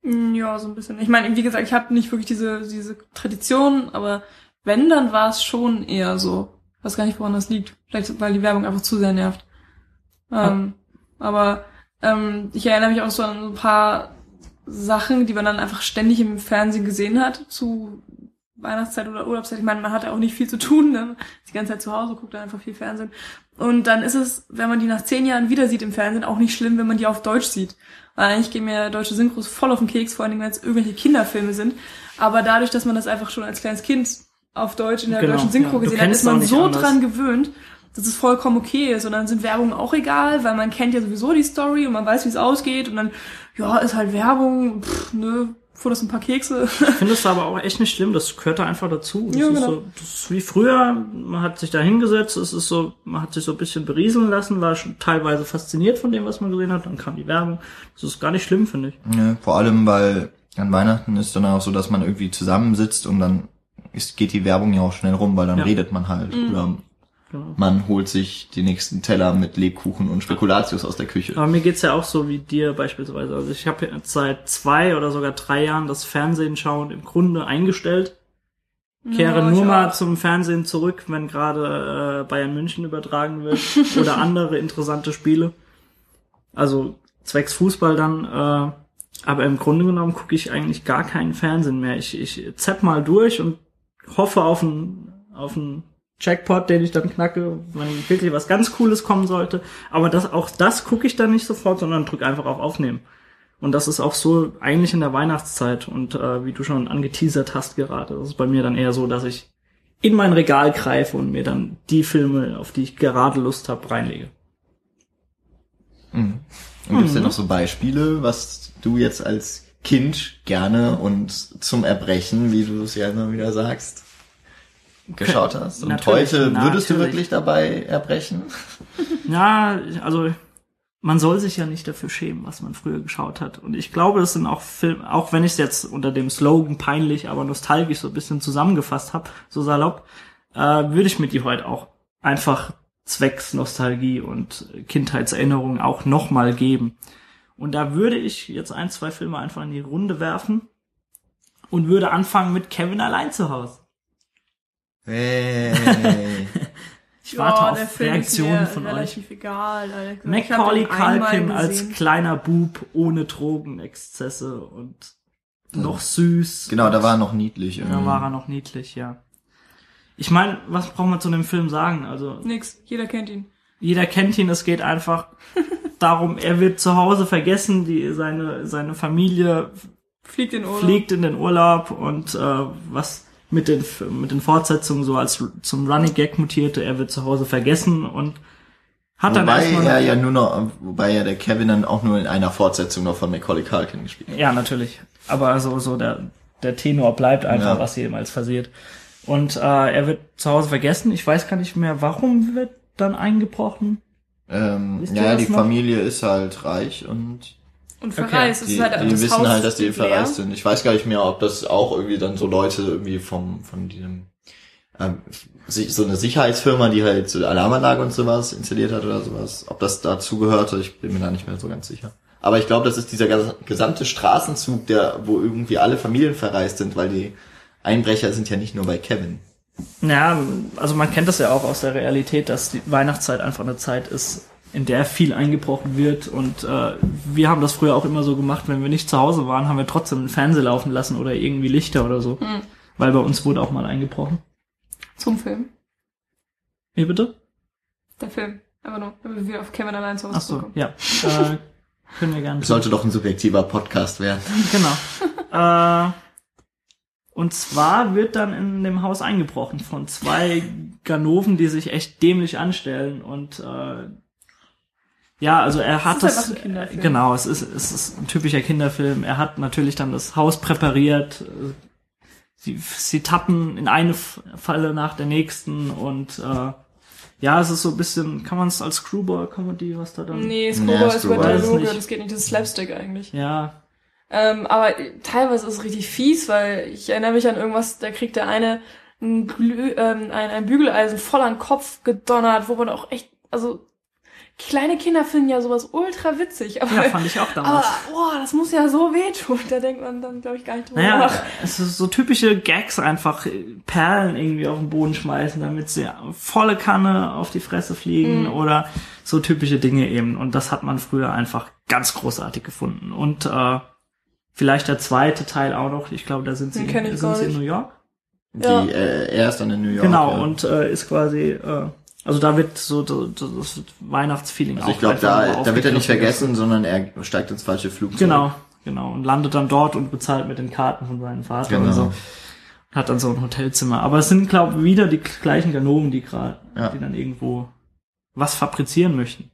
Mm, Ja, so ein bisschen. Ich meine, wie gesagt, ich habe nicht wirklich diese, diese Tradition, aber wenn, dann war es schon eher so. Ich weiß gar nicht, woran das liegt. Vielleicht, weil die Werbung einfach zu sehr nervt. Ähm, aber ähm, ich erinnere mich auch so an so ein paar Sachen, die man dann einfach ständig im Fernsehen gesehen hat, zu Weihnachtszeit oder Urlaubszeit, ich meine, man hat ja auch nicht viel zu tun, ne? die ganze Zeit zu Hause, guckt dann einfach viel Fernsehen. Und dann ist es, wenn man die nach zehn Jahren wieder sieht im Fernsehen, auch nicht schlimm, wenn man die auf Deutsch sieht. Eigentlich gehen mir deutsche Synchros voll auf den Keks, vor allem wenn es irgendwelche Kinderfilme sind. Aber dadurch, dass man das einfach schon als kleines Kind auf Deutsch in der Genau, deutschen Synchro ja. Gesehen hat, ist man so anders. dran gewöhnt, dass es vollkommen okay ist. Und dann sind Werbungen auch egal, weil man kennt ja sowieso die Story und man weiß, wie es ausgeht. Und dann, ja, ist halt Werbung, pff, nö, das ein paar Kekse. Ich finde es aber auch echt nicht schlimm, das gehört da einfach dazu. Das, Ja, ist genau. so, das ist wie früher, man hat sich da hingesetzt, es ist so, man hat sich so ein bisschen berieseln lassen, war schon teilweise fasziniert von dem, was man gesehen hat, dann kam die Werbung. Das ist gar nicht schlimm, finde ich. Ja, vor allem, weil an Weihnachten ist dann auch so, dass man irgendwie zusammensitzt und dann ist, geht die Werbung ja auch schnell rum, weil dann Ja. redet man halt. Oder Genau. man holt sich die nächsten Teller mit Lebkuchen und Spekulatius aus der Küche. Aber mir geht's ja auch so wie dir beispielsweise. Also ich habe jetzt seit zwei oder sogar drei Jahren das Fernsehen schauen im Grunde eingestellt. Kehre Ja, nur mal auch. zum Fernsehen zurück, wenn gerade äh, Bayern München übertragen wird oder andere interessante Spiele. Also zwecks Fußball dann. Äh, aber im Grunde genommen gucke ich eigentlich gar keinen Fernsehen mehr. Ich, ich zapp mal durch und hoffe auf einen auf einen Jackpot, den ich dann knacke, wenn wirklich was ganz Cooles kommen sollte. Aber das auch das gucke ich dann nicht sofort, sondern drücke einfach auf Aufnehmen. Und das ist auch so eigentlich in der Weihnachtszeit und äh, wie du schon angeteasert hast gerade. Das ist bei mir dann eher so, dass ich in mein Regal greife und mir dann die Filme, auf die ich gerade Lust habe, reinlege. Mhm. Und gibt's denn noch so Beispiele, was du jetzt als Kind gerne und zum Erbrechen, wie du es ja immer wieder sagst, geschaut hast? Und Natürlich, heute würdest du natürlich. wirklich dabei erbrechen? Ja, also man soll sich ja nicht dafür schämen, was man früher geschaut hat. Und ich glaube, es sind auch Filme, auch wenn ich es jetzt unter dem Slogan peinlich, aber nostalgisch so ein bisschen zusammengefasst habe, so salopp, äh, würde ich mir die heute auch einfach zwecks Nostalgie und Kindheitserinnerungen auch nochmal geben. Und da würde ich jetzt ein, zwei Filme einfach in die Runde werfen und würde anfangen mit Kevin allein zu Hause. Hey. Ich warte Ja, auf Reaktionen ist von mir euch. relativ egal. hab Macaulay Culkin als kleiner Bub ohne Drogenexzesse und noch süß. genau, da war er noch niedlich. Da irgendwie. war er noch niedlich, ja. Ich meine, was braucht man zu dem Film sagen? Also Nix, jeder kennt ihn. jeder kennt ihn, es geht einfach darum, er wird zu Hause vergessen, die seine seine Familie Fliegt in Urlaub. fliegt in den Urlaub und äh, was mit den mit den Fortsetzungen so als zum Running Gag mutierte, er wird zu Hause vergessen und hat dann Wobei erstmal er ja nur noch, wobei ja der Kevin dann auch nur in einer Fortsetzung noch von Macaulay Culkin gespielt hat. Ja, natürlich. Aber so, so der, der Tenor bleibt einfach, Ja. was jemals passiert. Und äh, er wird zu Hause vergessen. Ich weiß gar nicht mehr, warum wird dann eingebrochen. Ähm, ja, die noch? Familie ist halt reich und Und verreist. Es die, ist halt, die das wissen Haus halt, dass die verreist sind. Ich weiß gar nicht mehr, ob das auch irgendwie dann so Leute irgendwie vom von diesem ähm, so eine Sicherheitsfirma, die halt so Alarmanlage und sowas installiert hat oder sowas, ob das dazu gehörte, ich bin mir da nicht mehr so ganz sicher. Aber ich glaube, das ist dieser gesamte Straßenzug, der, wo irgendwie alle Familien verreist sind, weil die Einbrecher sind ja nicht nur bei Kevin. Ja, also man kennt das ja auch aus der Realität, dass die Weihnachtszeit einfach eine Zeit ist, in der viel eingebrochen wird. Und äh, wir haben das früher auch immer so gemacht, wenn wir nicht zu Hause waren, haben wir trotzdem den Fernseher laufen lassen oder irgendwie Lichter oder so. Hm. Weil bei uns wurde auch mal eingebrochen. Zum Film. Wie bitte? Der Film. Aber nur, damit wir auf Kevin allein zu Hause Ach so, ja. Äh, können wir gerne. Sollte doch ein subjektiver Podcast werden. Genau. äh, und zwar wird dann in dem Haus eingebrochen von zwei Ganoven, die sich echt dämlich anstellen und äh, ja, also er hat ist das, einfach ein Kinderfilm. genau, es ist es ist ein typischer Kinderfilm. Er hat natürlich dann das Haus präpariert. Sie, sie tappen in eine Falle nach der nächsten und äh, ja, es ist so ein bisschen, kann man es als Screwball-Comedy, was da dann? Nee, Nee, Screwball ist über Screwball ist Dialoge, nicht. das geht nicht, das ist Slapstick eigentlich. Ja, Ähm, aber teilweise ist es richtig fies, weil ich erinnere mich an irgendwas, da kriegt der eine ein, Glüh, ähm, ein, ein Bügeleisen voll an den Kopf gedonnert, wo man auch echt, also kleine Kinder finden ja sowas ultra witzig, aber, ja, fand ich auch damals. aber boah, das muss ja so wehtun. Da denkt man dann, glaube ich, gar nicht drüber Naja, nach. es ist so typische Gags einfach, äh, Perlen irgendwie auf den Boden schmeißen, damit sie volle Kanne auf die Fresse fliegen Mhm. oder so typische Dinge eben. Und das hat man früher einfach ganz großartig gefunden. Und äh, vielleicht der zweite Teil auch noch, ich glaube, da sind sie, ich sind sie in. New York. Die, Ja. äh, er ist dann in New York. Genau, ja. und äh, ist quasi, äh, also da wird so das, Weihnachtsfeeling also ich auch glaube, einfach da, da wird er nicht vergessen, sondern er steigt ins falsche Flugzeug. Genau, genau. Und landet dann dort und bezahlt mit den Karten von seinem Vater Genau. und so. Hat dann so ein Hotelzimmer. Aber es sind, glaube ich, wieder die gleichen Ganoven, die gerade, Ja. die dann irgendwo was fabrizieren möchten.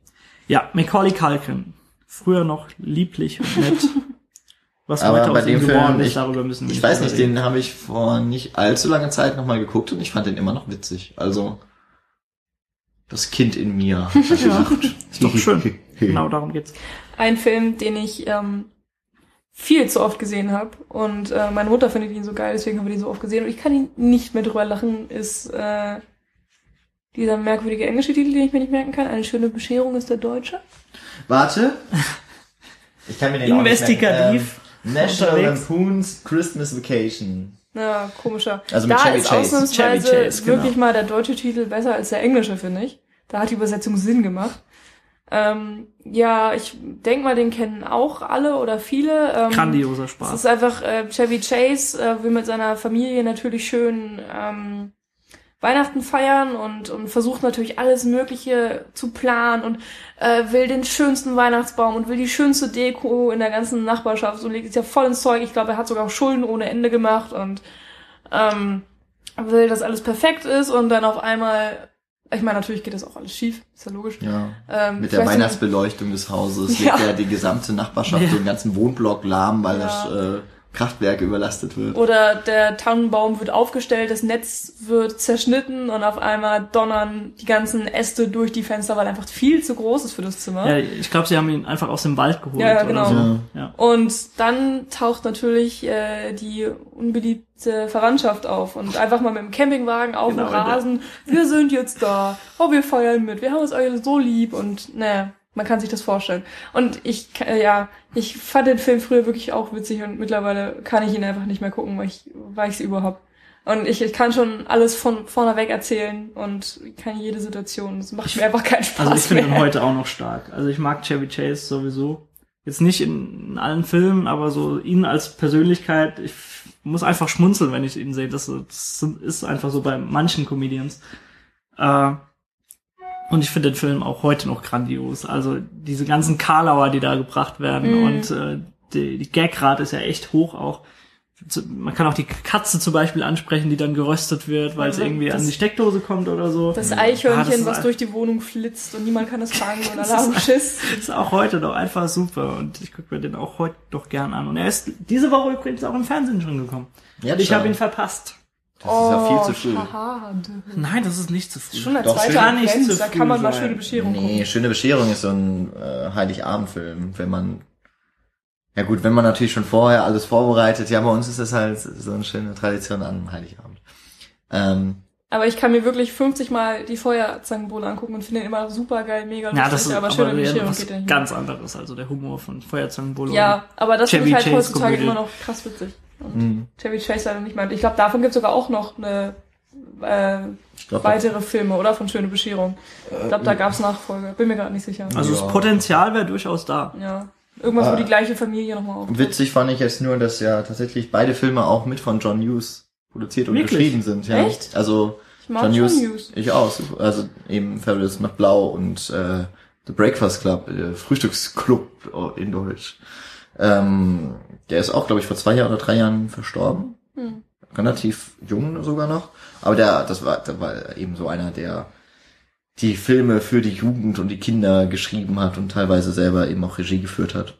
Ja, Macaulay Culkin. Früher noch lieblich und nett. Was Aber heute bei aus ihm dem geworden Film, ist, ich, darüber müssen wir ich weiß nicht, reden. den habe ich vor nicht allzu langer Zeit nochmal geguckt und ich fand den immer noch witzig. Also, das Kind in mir gedacht. Ist doch schön. Genau darum geht's. Ein Film, den ich ähm, viel zu oft gesehen habe und äh, meine Mutter findet ihn so geil, deswegen haben wir ihn so oft gesehen und ich kann ihn nicht mehr drüber lachen, ist äh, dieser merkwürdige englische Titel, den ich mir nicht merken kann. Eine schöne Bescherung ist der deutsche. Warte. Ich kann mir den Investigativ auch nicht merken. Ähm, National. Lampoon's Christmas Vacation. Na, komischer. Also mit da Chevy ist Chase. ausnahmsweise Chevy Chase, genau. wirklich mal der deutsche Titel besser als der englische, finde ich. Da hat die Übersetzung Sinn gemacht. Ähm, ja, ich denk mal, den kennen auch alle oder viele. Ähm, Grandioser Es Spaß. ist einfach, äh, Chevy Chase äh, will mit seiner Familie natürlich schön ähm, Weihnachten feiern und, und versucht natürlich alles Mögliche zu planen und äh, will den schönsten Weihnachtsbaum und will die schönste Deko in der ganzen Nachbarschaft und legt sich ja voll ins Zeug. Ich glaube, er hat sogar Schulden ohne Ende gemacht und ähm, will, dass alles perfekt ist und dann auf einmal, ich meine, natürlich geht das auch alles schief, ist ja logisch. Ja. Ähm, Mit der Weihnachtsbeleuchtung des Hauses Ja. legt er die gesamte Nachbarschaft, Ja. den ganzen Wohnblock lahm, weil Ja. das äh, Kraftwerk überlastet wird. Oder der Tannenbaum wird aufgestellt, das Netz wird zerschnitten und auf einmal donnern die ganzen Äste durch die Fenster, weil einfach viel zu groß ist für das Zimmer. Ja, ich glaube, sie haben ihn einfach aus dem Wald geholt. Ja, ja, oder genau. So. Ja. Ja. Und dann taucht natürlich äh, die unbeliebte Verwandtschaft auf und einfach mal mit dem Campingwagen auf Genau, dem Rasen. Wir sind jetzt da. Oh, wir feiern mit. Wir haben uns alle so lieb und naja, man kann sich das vorstellen. Und ich, äh, ja, ich fand den Film früher wirklich auch witzig und mittlerweile kann ich ihn einfach nicht mehr gucken, weil ich, weil ich sie überhaupt. Und ich, ich kann schon alles von vorne weg erzählen und kann jede Situation. Das macht mir einfach keinen Spaß Also ich finde ihn heute auch noch stark. Also ich mag Chevy Chase sowieso. Jetzt nicht in, in allen Filmen, aber so ihn als Persönlichkeit, ich muss einfach schmunzeln, wenn ich ihn sehe. Das, das ist einfach so bei manchen Comedians. Äh, und ich finde den Film auch heute noch grandios. Also diese ganzen Karlauer, die da gebracht werden Mhm. und äh, die, die Gagrate ist ja echt hoch auch. Man kann auch die Katze zum Beispiel ansprechen, die dann geröstet wird, weil es Ja, irgendwie das- an die Steckdose kommt oder so. Das Ah, Eichhörnchen, das ist was durch die Wohnung flitzt und niemand kann es fangen und ist- Schiss. ist auch heute noch einfach super und ich gucke mir den auch heute doch gern an. Und er ist diese Woche übrigens auch im Fernsehen schon gekommen. Ja, Und ich habe ihn das verpasst. ist ja viel zu früh. Oh, schade. Nein, das ist nicht zu früh. Schon der Doch, zweite kann nicht Advent, zu da früh kann man mal sein. schöne Bescherung Nee, gucken. schöne Bescherung ist so ein äh, Heiligabendfilm, wenn man ja gut, wenn man natürlich schon vorher alles vorbereitet, ja, bei uns ist das halt so eine schöne Tradition an Heiligabend. Ähm, Aber ich kann mir wirklich 50 Mal die Feuerzangenbowle angucken und finde den immer super geil, mega lustig, Ja, das ist aber aber, schöne wieder Bescherung was geht nicht. ganz anderes. Also der Humor von Feuerzangenbowle. Ja, aber das finde ich halt heutzutage Komödie. immer noch krass witzig. Und mh, Chevy Chase leider nicht mehr. Ich glaube, davon gibt es sogar auch noch eine äh, ich glaube, weitere Filme, oder? Von Schöne Bescherung. Ich glaube, da gab es Nachfolge. Bin mir gerade nicht sicher. Also Ja. das Potenzial wäre durchaus da. Ja. Irgendwas, wo Ah. die gleiche Familie nochmal auftritt. witzig fand ich jetzt nur, dass ja tatsächlich beide Filme auch mit von John Hughes produziert und Wirklich? geschrieben sind. Ja. Echt? Also Ich mag John John Hughes, Hughes. ich auch. Also eben Fabulous macht Blau und äh, The Breakfast Club, äh, Frühstücksclub äh, in Deutsch. Ähm, der ist auch, glaube ich, vor zwei Jahren oder drei Jahren verstorben. Hm. Relativ jung sogar noch. Aber der, das war, der war eben so einer, der die Filme für die Jugend und die Kinder geschrieben hat und teilweise selber eben auch Regie geführt hat.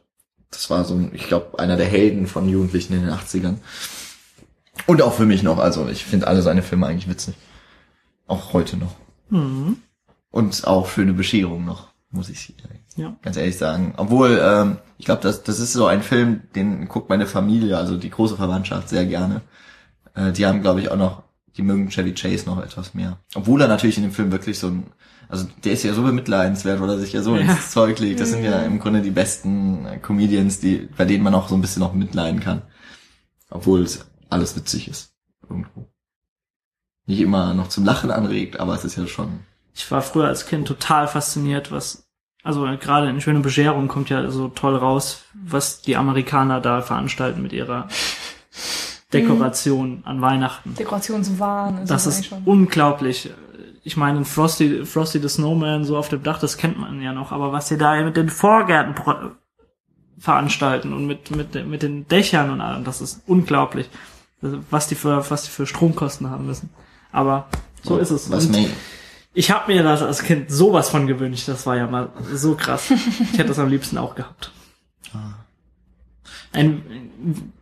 Das war so, ein, ich glaube, einer der Helden von Jugendlichen in den 80ern. Und auch für mich noch. Also ich finde alle seine Filme eigentlich witzig. Auch heute noch. Mhm. Und auch schöne Bescherung noch, muss ich Ja. ganz ehrlich sagen. Obwohl, ähm, ich glaube, das, das ist so ein Film, den guckt meine Familie, also die große Verwandtschaft, sehr gerne. Äh, die haben, glaube ich, auch noch, die mögen Chevy Chase noch etwas mehr. Obwohl er natürlich in dem Film wirklich so ein, also der ist ja so bemitleidenswert, weil er sich ja so Ja. ins Zeug legt. Das sind ja im Grunde die besten äh, Comedians, die, bei denen man auch so ein bisschen noch mitleiden kann. Obwohl es alles witzig ist. Irgendwo. Nicht immer noch zum Lachen anregt, aber es ist ja schon. Ich war früher als Kind total fasziniert, was, also gerade in Schöne Bescherung kommt ja so toll raus, was die Amerikaner da veranstalten mit ihrer Dekoration an Weihnachten. Dekorationswahn ist Das das ist schon. unglaublich. Ich meine, Frosty, Frosty the Snowman so auf dem Dach, das kennt man ja noch. Aber was sie da mit den Vorgärten veranstalten und mit, mit, mit den Dächern und allem, das ist unglaublich. Was die für, was die für Stromkosten haben müssen. Aber so ist es. Was Und mir, ich habe mir das als Kind sowas von gewünscht. Das war ja mal so krass. Ich hätte das am liebsten auch gehabt. Ein,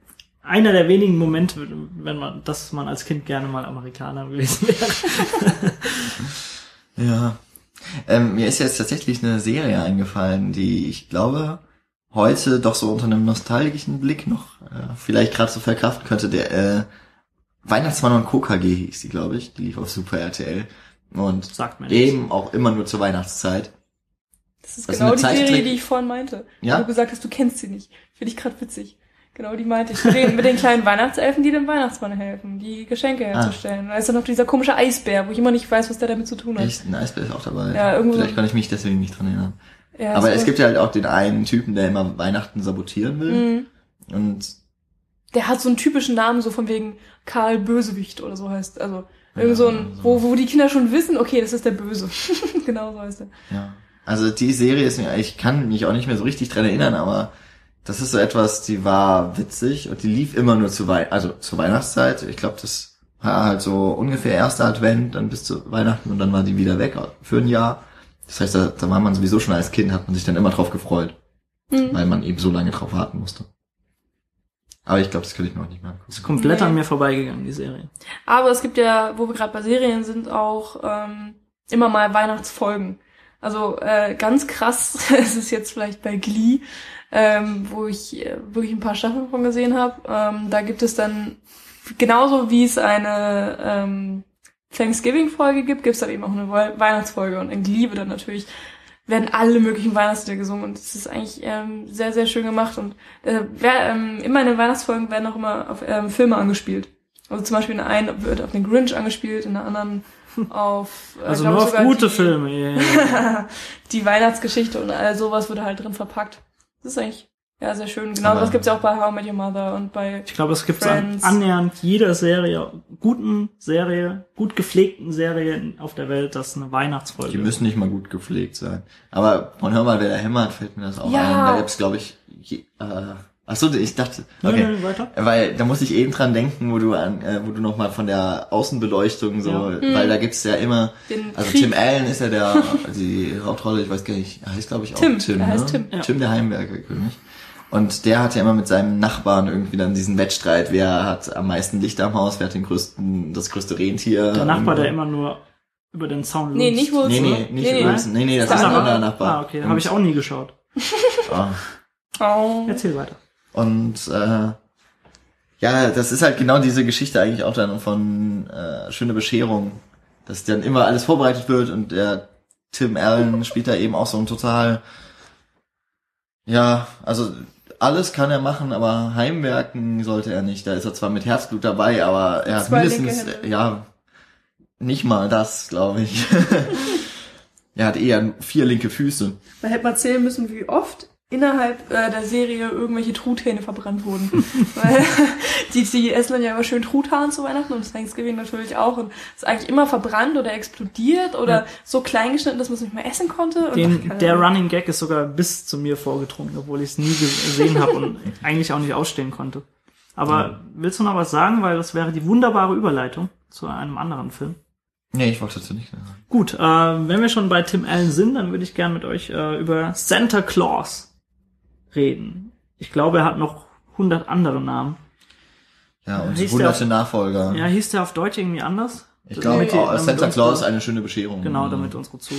einer der wenigen Momente, wenn man, dass man als Kind gerne mal Amerikaner gewesen wäre. ja. Ähm, mir ist jetzt tatsächlich eine Serie eingefallen, die ich glaube, heute doch so unter einem nostalgischen Blick noch äh, vielleicht gerade so verkraften könnte. Der äh, Weihnachtsmann und KKG hieß die, glaube ich. Die lief auf Super RTL. Und Sagt mir nichts. eben auch immer nur zur Weihnachtszeit. Das ist Das ist genau eine die Serie, die ich vorhin meinte. Ja? Wo du gesagt hast, du kennst sie nicht. Finde ich gerade witzig. Genau, die meinte ich. Mit den, mit den kleinen Weihnachtselfen, die dem Weihnachtsmann helfen, die Geschenke Ah. herzustellen. Da ist dann noch dieser komische Eisbär, wo ich immer nicht weiß, was der damit zu tun hat. Echt, ein Eisbär ist auch dabei. Ja, irgendwo- Vielleicht kann ich mich deswegen nicht dran erinnern. Ja, Aber so- es gibt ja halt auch den einen Typen, der immer Weihnachten sabotieren will. Mhm. Und Der hat so einen typischen Namen, so von wegen Karl Bösewicht oder so heißt. Also irgend so ein, wo, wo die Kinder schon wissen, okay, das ist der Böse. genau so heißt er. ja. Also die Serie ist mir, ich kann mich auch nicht mehr so richtig dran erinnern, aber das ist so etwas, die war witzig und die lief immer nur zu Wei also zur Weihnachtszeit. Ich glaube, das war halt so ungefähr erster Advent, dann bis zu Weihnachten und dann war die wieder weg für ein Jahr. Das heißt, da, da war man sowieso schon als Kind, hat man sich dann immer drauf gefreut, Mhm. weil man eben so lange drauf warten musste. Aber ich glaube, das könnte ich mir auch nicht mehr angucken. Ist komplett Nee. an mir vorbeigegangen, die Serie. Aber es gibt ja, wo wir gerade bei Serien sind, auch ähm, immer mal Weihnachtsfolgen. Also äh, ganz krass ist es jetzt vielleicht bei Glee, ähm, wo ich äh, wirklich ein paar Staffeln von gesehen habe. Ähm, da gibt es dann genauso wie es eine ähm, Thanksgiving-Folge gibt, gibt es dann eben auch eine Wei- Weihnachtsfolge. Und in Glee wird dann natürlich werden alle möglichen Weihnachtslieder gesungen und es ist eigentlich ähm, sehr, sehr schön gemacht und äh, wer, ähm, immer in den Weihnachtsfolgen werden auch immer auf ähm, Filme angespielt. Also zum Beispiel in der einen wird auf den Grinch angespielt, in der anderen auf äh, Also nur auf gute die, Filme. Ja. die Weihnachtsgeschichte und all sowas wird halt drin verpackt. Das ist eigentlich ja sehr schön. Genau, Aber- das gibt's ja auch bei How I Met Your Mother und bei Ich glaube, es gibt an annähernd jeder Serie, guten Serie, gut gepflegten Serien auf der Welt, das eine Weihnachtsfolge Die müssen nicht mal gut gepflegt sein. Aber von Hör mal, wer da hämmert, fällt mir das auch Ja. ein. Da gibt's, glaube ich, je, äh, ach so, ich dachte, okay. nö, weiter. Weil da muss ich eben dran denken, wo du an, äh, wo du noch mal von der Außenbeleuchtung so, Ja. weil da gibt's ja immer, den also Krieg. Tim Allen ist ja der, die Hauptrolle, ich weiß gar nicht, er heißt glaube ich auch Tim, Tim, er heißt ne? Tim. Ja. Tim der Heimwerkerkönig. Und der hat ja immer mit seinem Nachbarn irgendwie dann diesen Wettstreit, wer hat am meisten Lichter am Haus, wer hat den größten, das größte Rentier. Der Nachbar, der immer nur über den Zaun Nee, lunzt. nicht Wilson. Nee, nee, ne? nicht nee, nee. Wilson. Nee, nee, das ist ein anderer Nachbar. Ah, okay, habe ich auch nie geschaut. Ah. Oh. Erzähl weiter. Und äh, ja, das ist halt genau diese Geschichte eigentlich auch dann von äh, Schöne Bescherung, dass dann immer alles vorbereitet wird und der Tim Allen spielt da eben auch so ein total, ja, also alles kann er machen, aber heimwerken sollte er nicht. Da ist er zwar mit Herzblut dabei, aber er hat mindestens, ja, nicht mal das, glaube ich. er hat eher vier linke Füße. Man hätte mal zählen müssen, wie oft innerhalb äh, der Serie irgendwelche Truthähne verbrannt wurden. Weil die, die essen dann ja immer schön Truthahn zu Weihnachten und das Thanksgiving natürlich auch. Und es ist eigentlich immer verbrannt oder explodiert oder Ja. so klein geschnitten, dass man es nicht mehr essen konnte. Und Den, ach, keine der. Running Gag ist sogar bis zu mir vorgedrungen, obwohl ich es nie gesehen habe und eigentlich auch nicht ausstehen konnte. Aber willst du noch was sagen? Weil das wäre die wunderbare Überleitung zu einem anderen Film. Nee, ich wollte dazu nicht sagen. Gut, äh, wenn wir schon bei Tim Allen sind, dann würde ich gern mit euch äh, über Santa Claus reden. Ich glaube, er hat noch hundert andere Namen. Ja, und Hieß hunderte auf- Nachfolger. Ja, hieß der auf Deutsch irgendwie anders? Ich glaube, oh, Santa unsere- Claus eine schöne Bescherung. Genau, damit unsere Zu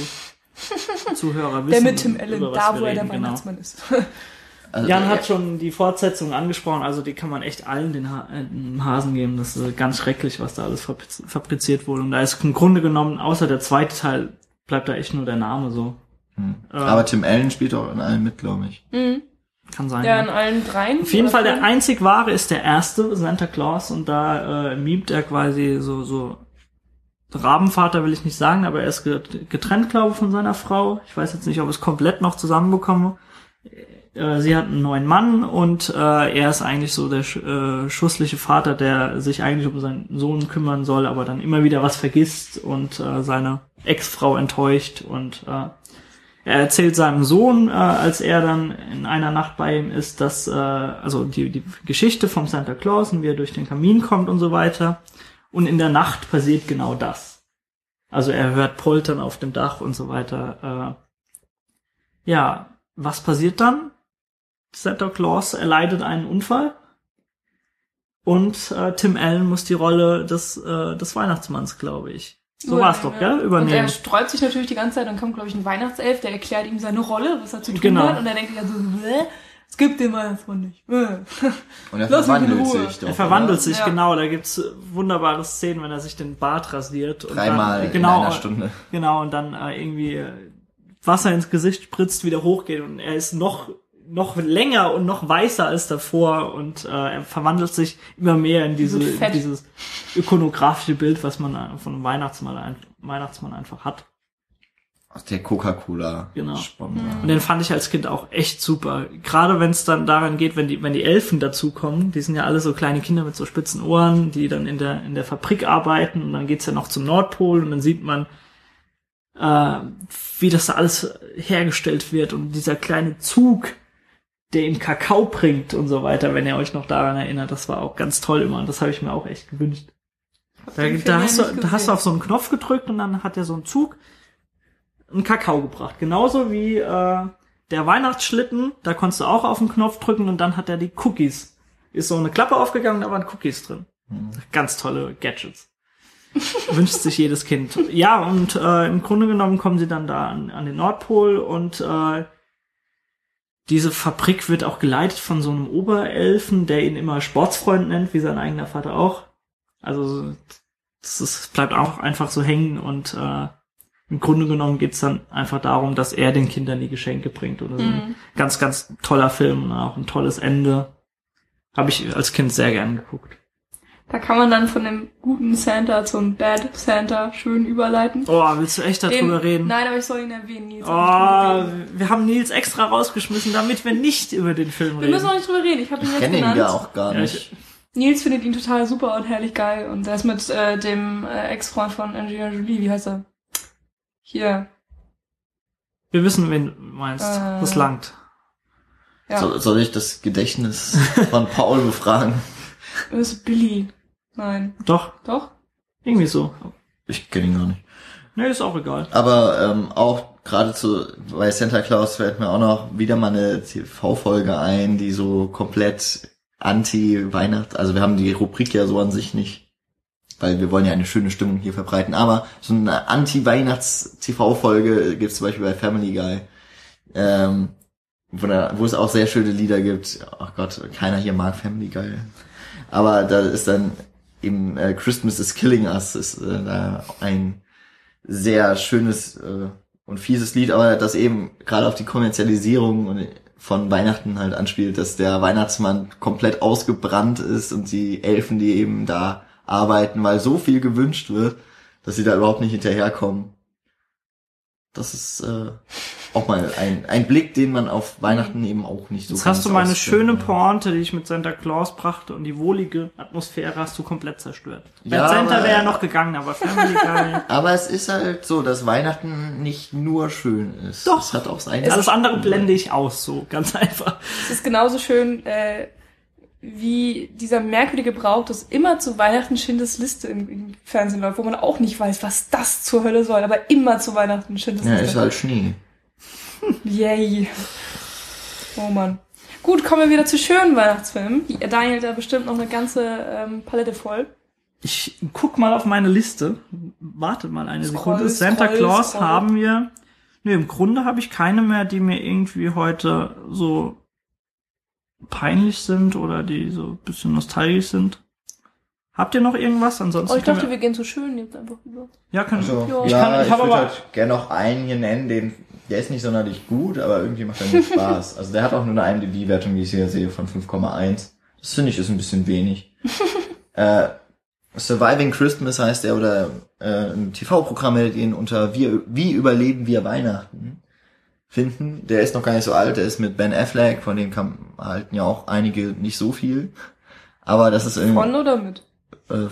Zuhörer wissen. Der mit Tim Allen, da wo er der genau. Weihnachtsmann ist. Also, Jan äh, hat schon die Fortsetzung angesprochen, also die kann man echt allen den, ha äh, den Hasen geben. Das ist ganz schrecklich, was da alles fabriz fabriziert wurde. Und da ist im Grunde genommen, außer der zweite Teil, bleibt da echt nur der Name so. hm. äh, Aber Tim Allen spielt auch in allen mit, glaube ich. mhm. Kann sein. Ja, in allen dreien. Auf jeden Fall der einzig wahre ist der erste, Santa Claus, und da äh, mimt er quasi so, so Rabenvater will ich nicht sagen, aber er ist get- getrennt, glaube ich, von seiner Frau. Ich weiß jetzt nicht, ob ich es komplett noch zusammenbekomme. äh, sie hat einen neuen Mann und äh, er ist eigentlich so der äh, schussliche Vater, der sich eigentlich um seinen Sohn kümmern soll, aber dann immer wieder was vergisst und äh, seine Ex-Frau enttäuscht und äh, er erzählt seinem Sohn, äh, als er dann in einer Nacht bei ihm ist, dass äh, also die die Geschichte vom Santa Claus und wie er durch den Kamin kommt und so weiter. Und in der Nacht passiert genau das. Also er hört Poltern auf dem Dach und so weiter. Äh, ja, was passiert dann? Santa Claus erleidet einen Unfall und äh, Tim Allen muss die Rolle des, äh, des Weihnachtsmanns, glaube ich. So war's doch, ja? gell? Übernehmen. Und er sträubt sich natürlich die ganze Zeit, dann kommt, glaube ich, ein Weihnachtself, der erklärt ihm seine Rolle, was er zu tun Genau. hat, und er denkt dann so, Bäh, es gibt den Weihnachtsmann nicht. Bäh. Und er Lass in verwandelt sich doch. er verwandelt oder? sich, Ja. genau. Da gibt's wunderbare Szenen, wenn er sich den Bart rasiert. Und Dreimal dann, in genau, einer Stunde. Genau, und dann äh, irgendwie äh, Wasser ins Gesicht spritzt, wieder hochgeht und er ist noch noch länger und noch weißer als davor und äh, er verwandelt sich immer mehr in diese, fett. dieses ikonografische Bild, was man von einem Weihnachtsmann, ein, Weihnachtsmann einfach hat. Aus der Coca-Cola. Genau. Sponsor. Und den fand ich als Kind auch echt super. Gerade wenn es dann daran geht, wenn die, wenn die Elfen dazukommen, die sind ja alle so kleine Kinder mit so spitzen Ohren, die dann in der, in der Fabrik arbeiten und dann geht's ja noch zum Nordpol und dann sieht man, äh, wie das da alles hergestellt wird und dieser kleine Zug, der ihm Kakao bringt und so weiter, wenn ihr euch noch daran erinnert, das war auch ganz toll immer und das habe ich mir auch echt gewünscht. Da, da, hast du, da hast du auf so einen Knopf gedrückt und dann hat er so einen Zug einen Kakao gebracht. Genauso wie äh, der Weihnachtsschlitten, da konntest du auch auf den Knopf drücken und dann hat er die Cookies. Ist so eine Klappe aufgegangen, da waren Cookies drin. Ganz tolle Gadgets. Wünscht sich jedes Kind. Ja, und äh, im Grunde genommen kommen sie dann da an, an den Nordpol und äh, diese Fabrik wird auch geleitet von so einem Oberelfen, der ihn immer Sportsfreund nennt, wie sein eigener Vater auch. Also das ist, bleibt auch einfach so hängen und äh, im Grunde genommen geht's dann einfach darum, dass er den Kindern die Geschenke bringt. Und das ist ein ganz, ganz toller Film und auch ein tolles Ende. Habe ich als Kind sehr gern geguckt. Da kann man dann von dem guten Santa zum Bad Santa schön überleiten. Oh, willst du echt darüber reden? Nein, aber ich soll ihn erwähnen. Nils. Oh, Wir wir haben Nils extra rausgeschmissen, damit wir nicht über den Film müssen reden. auch nicht drüber reden. Ich habe ihn Ich jetzt kenne ihn genannt. ja auch gar nicht. ich- Nils findet ihn total super und herrlich geil. Und er ist mit äh, dem äh, Ex-Freund von Angelina Jolie, wie heißt er? Hier. Wir wissen, wen du meinst. Äh, das langt. Ja. So, soll ich das Gedächtnis von Paul befragen? Das ist Billy. Nein. Doch, Doch? irgendwie so. Ich kenne ihn gar nicht. Nee, ist auch egal. Aber ähm, auch gerade zu bei Santa Claus fällt mir auch noch wieder mal eine TV-Folge ein, die so komplett anti-Weihnacht, also wir haben die Rubrik ja so an sich nicht, weil wir wollen ja eine schöne Stimmung hier verbreiten, aber so eine Anti-Weihnachts-TV-Folge gibt's zum Beispiel bei Family Guy, ähm, wo, da, wo es auch sehr schöne Lieder gibt. Ach Gott, keiner hier mag Family Guy. Aber da ist dann eben äh, Christmas is Killing Us, ist äh, ein sehr schönes äh, und fieses Lied, aber das eben gerade auf die Kommerzialisierung und von Weihnachten halt anspielt, dass der Weihnachtsmann komplett ausgebrannt ist und die Elfen, die eben da arbeiten, weil so viel gewünscht wird, dass sie da überhaupt nicht hinterherkommen. Das ist äh, auch mal ein, ein Blick, den man auf Weihnachten eben auch nicht so Jetzt hast du meine schöne ja. Pointe, die ich mit Santa Claus brachte und die wohlige Atmosphäre hast du komplett zerstört. Bei Ja, Santa wäre noch gegangen, aber Family Guy. Aber es ist halt so, dass Weihnachten nicht nur schön ist. Doch. Es hat auch seine Alles andere blende ich aus, so ganz einfach. Es ist genauso schön, äh, wie dieser merkwürdige Brauch, dass immer zu Weihnachten Schindlers Liste im, im Fernsehen läuft, wo man auch nicht weiß, was das zur Hölle soll, aber immer zu Weihnachten Schindlers Ja, Liste. ist halt Schnee. Yay. Oh Mann. Gut, kommen wir wieder zu schönen Weihnachtsfilmen. Die- Daniel hat da bestimmt noch eine ganze ähm, Palette voll. Ich guck mal auf meine Liste. Warte mal eine Scroll, Sekunde. Santa scroll, Claus scroll. haben wir. Nee, im Grunde habe ich keine mehr, die mir irgendwie heute so peinlich sind oder die so ein bisschen nostalgisch sind. Habt ihr noch irgendwas? Ansonsten Oh, ich dachte, wir, wir gehen zu schön jetzt einfach über. ja, können Also, Ja. Ich ja, kann- ich ich, würde halt gerne noch einen hier nennen, den, der ist nicht sonderlich gut, aber irgendwie macht er mir Spaß. Also der hat auch nur eine IMDb-Wertung, wie ich sie hier sehe, von 5,1. Das finde ich ist ein bisschen wenig. äh, Surviving Christmas heißt er, oder äh, ein TV-Programm hält ihn unter wie, wie überleben wir Weihnachten. Finden. Der ist noch gar nicht so alt, der ist mit Ben Affleck, von dem kam, halten ja auch einige nicht so viel. Aber das ist irgendwie Von oder mit? äh,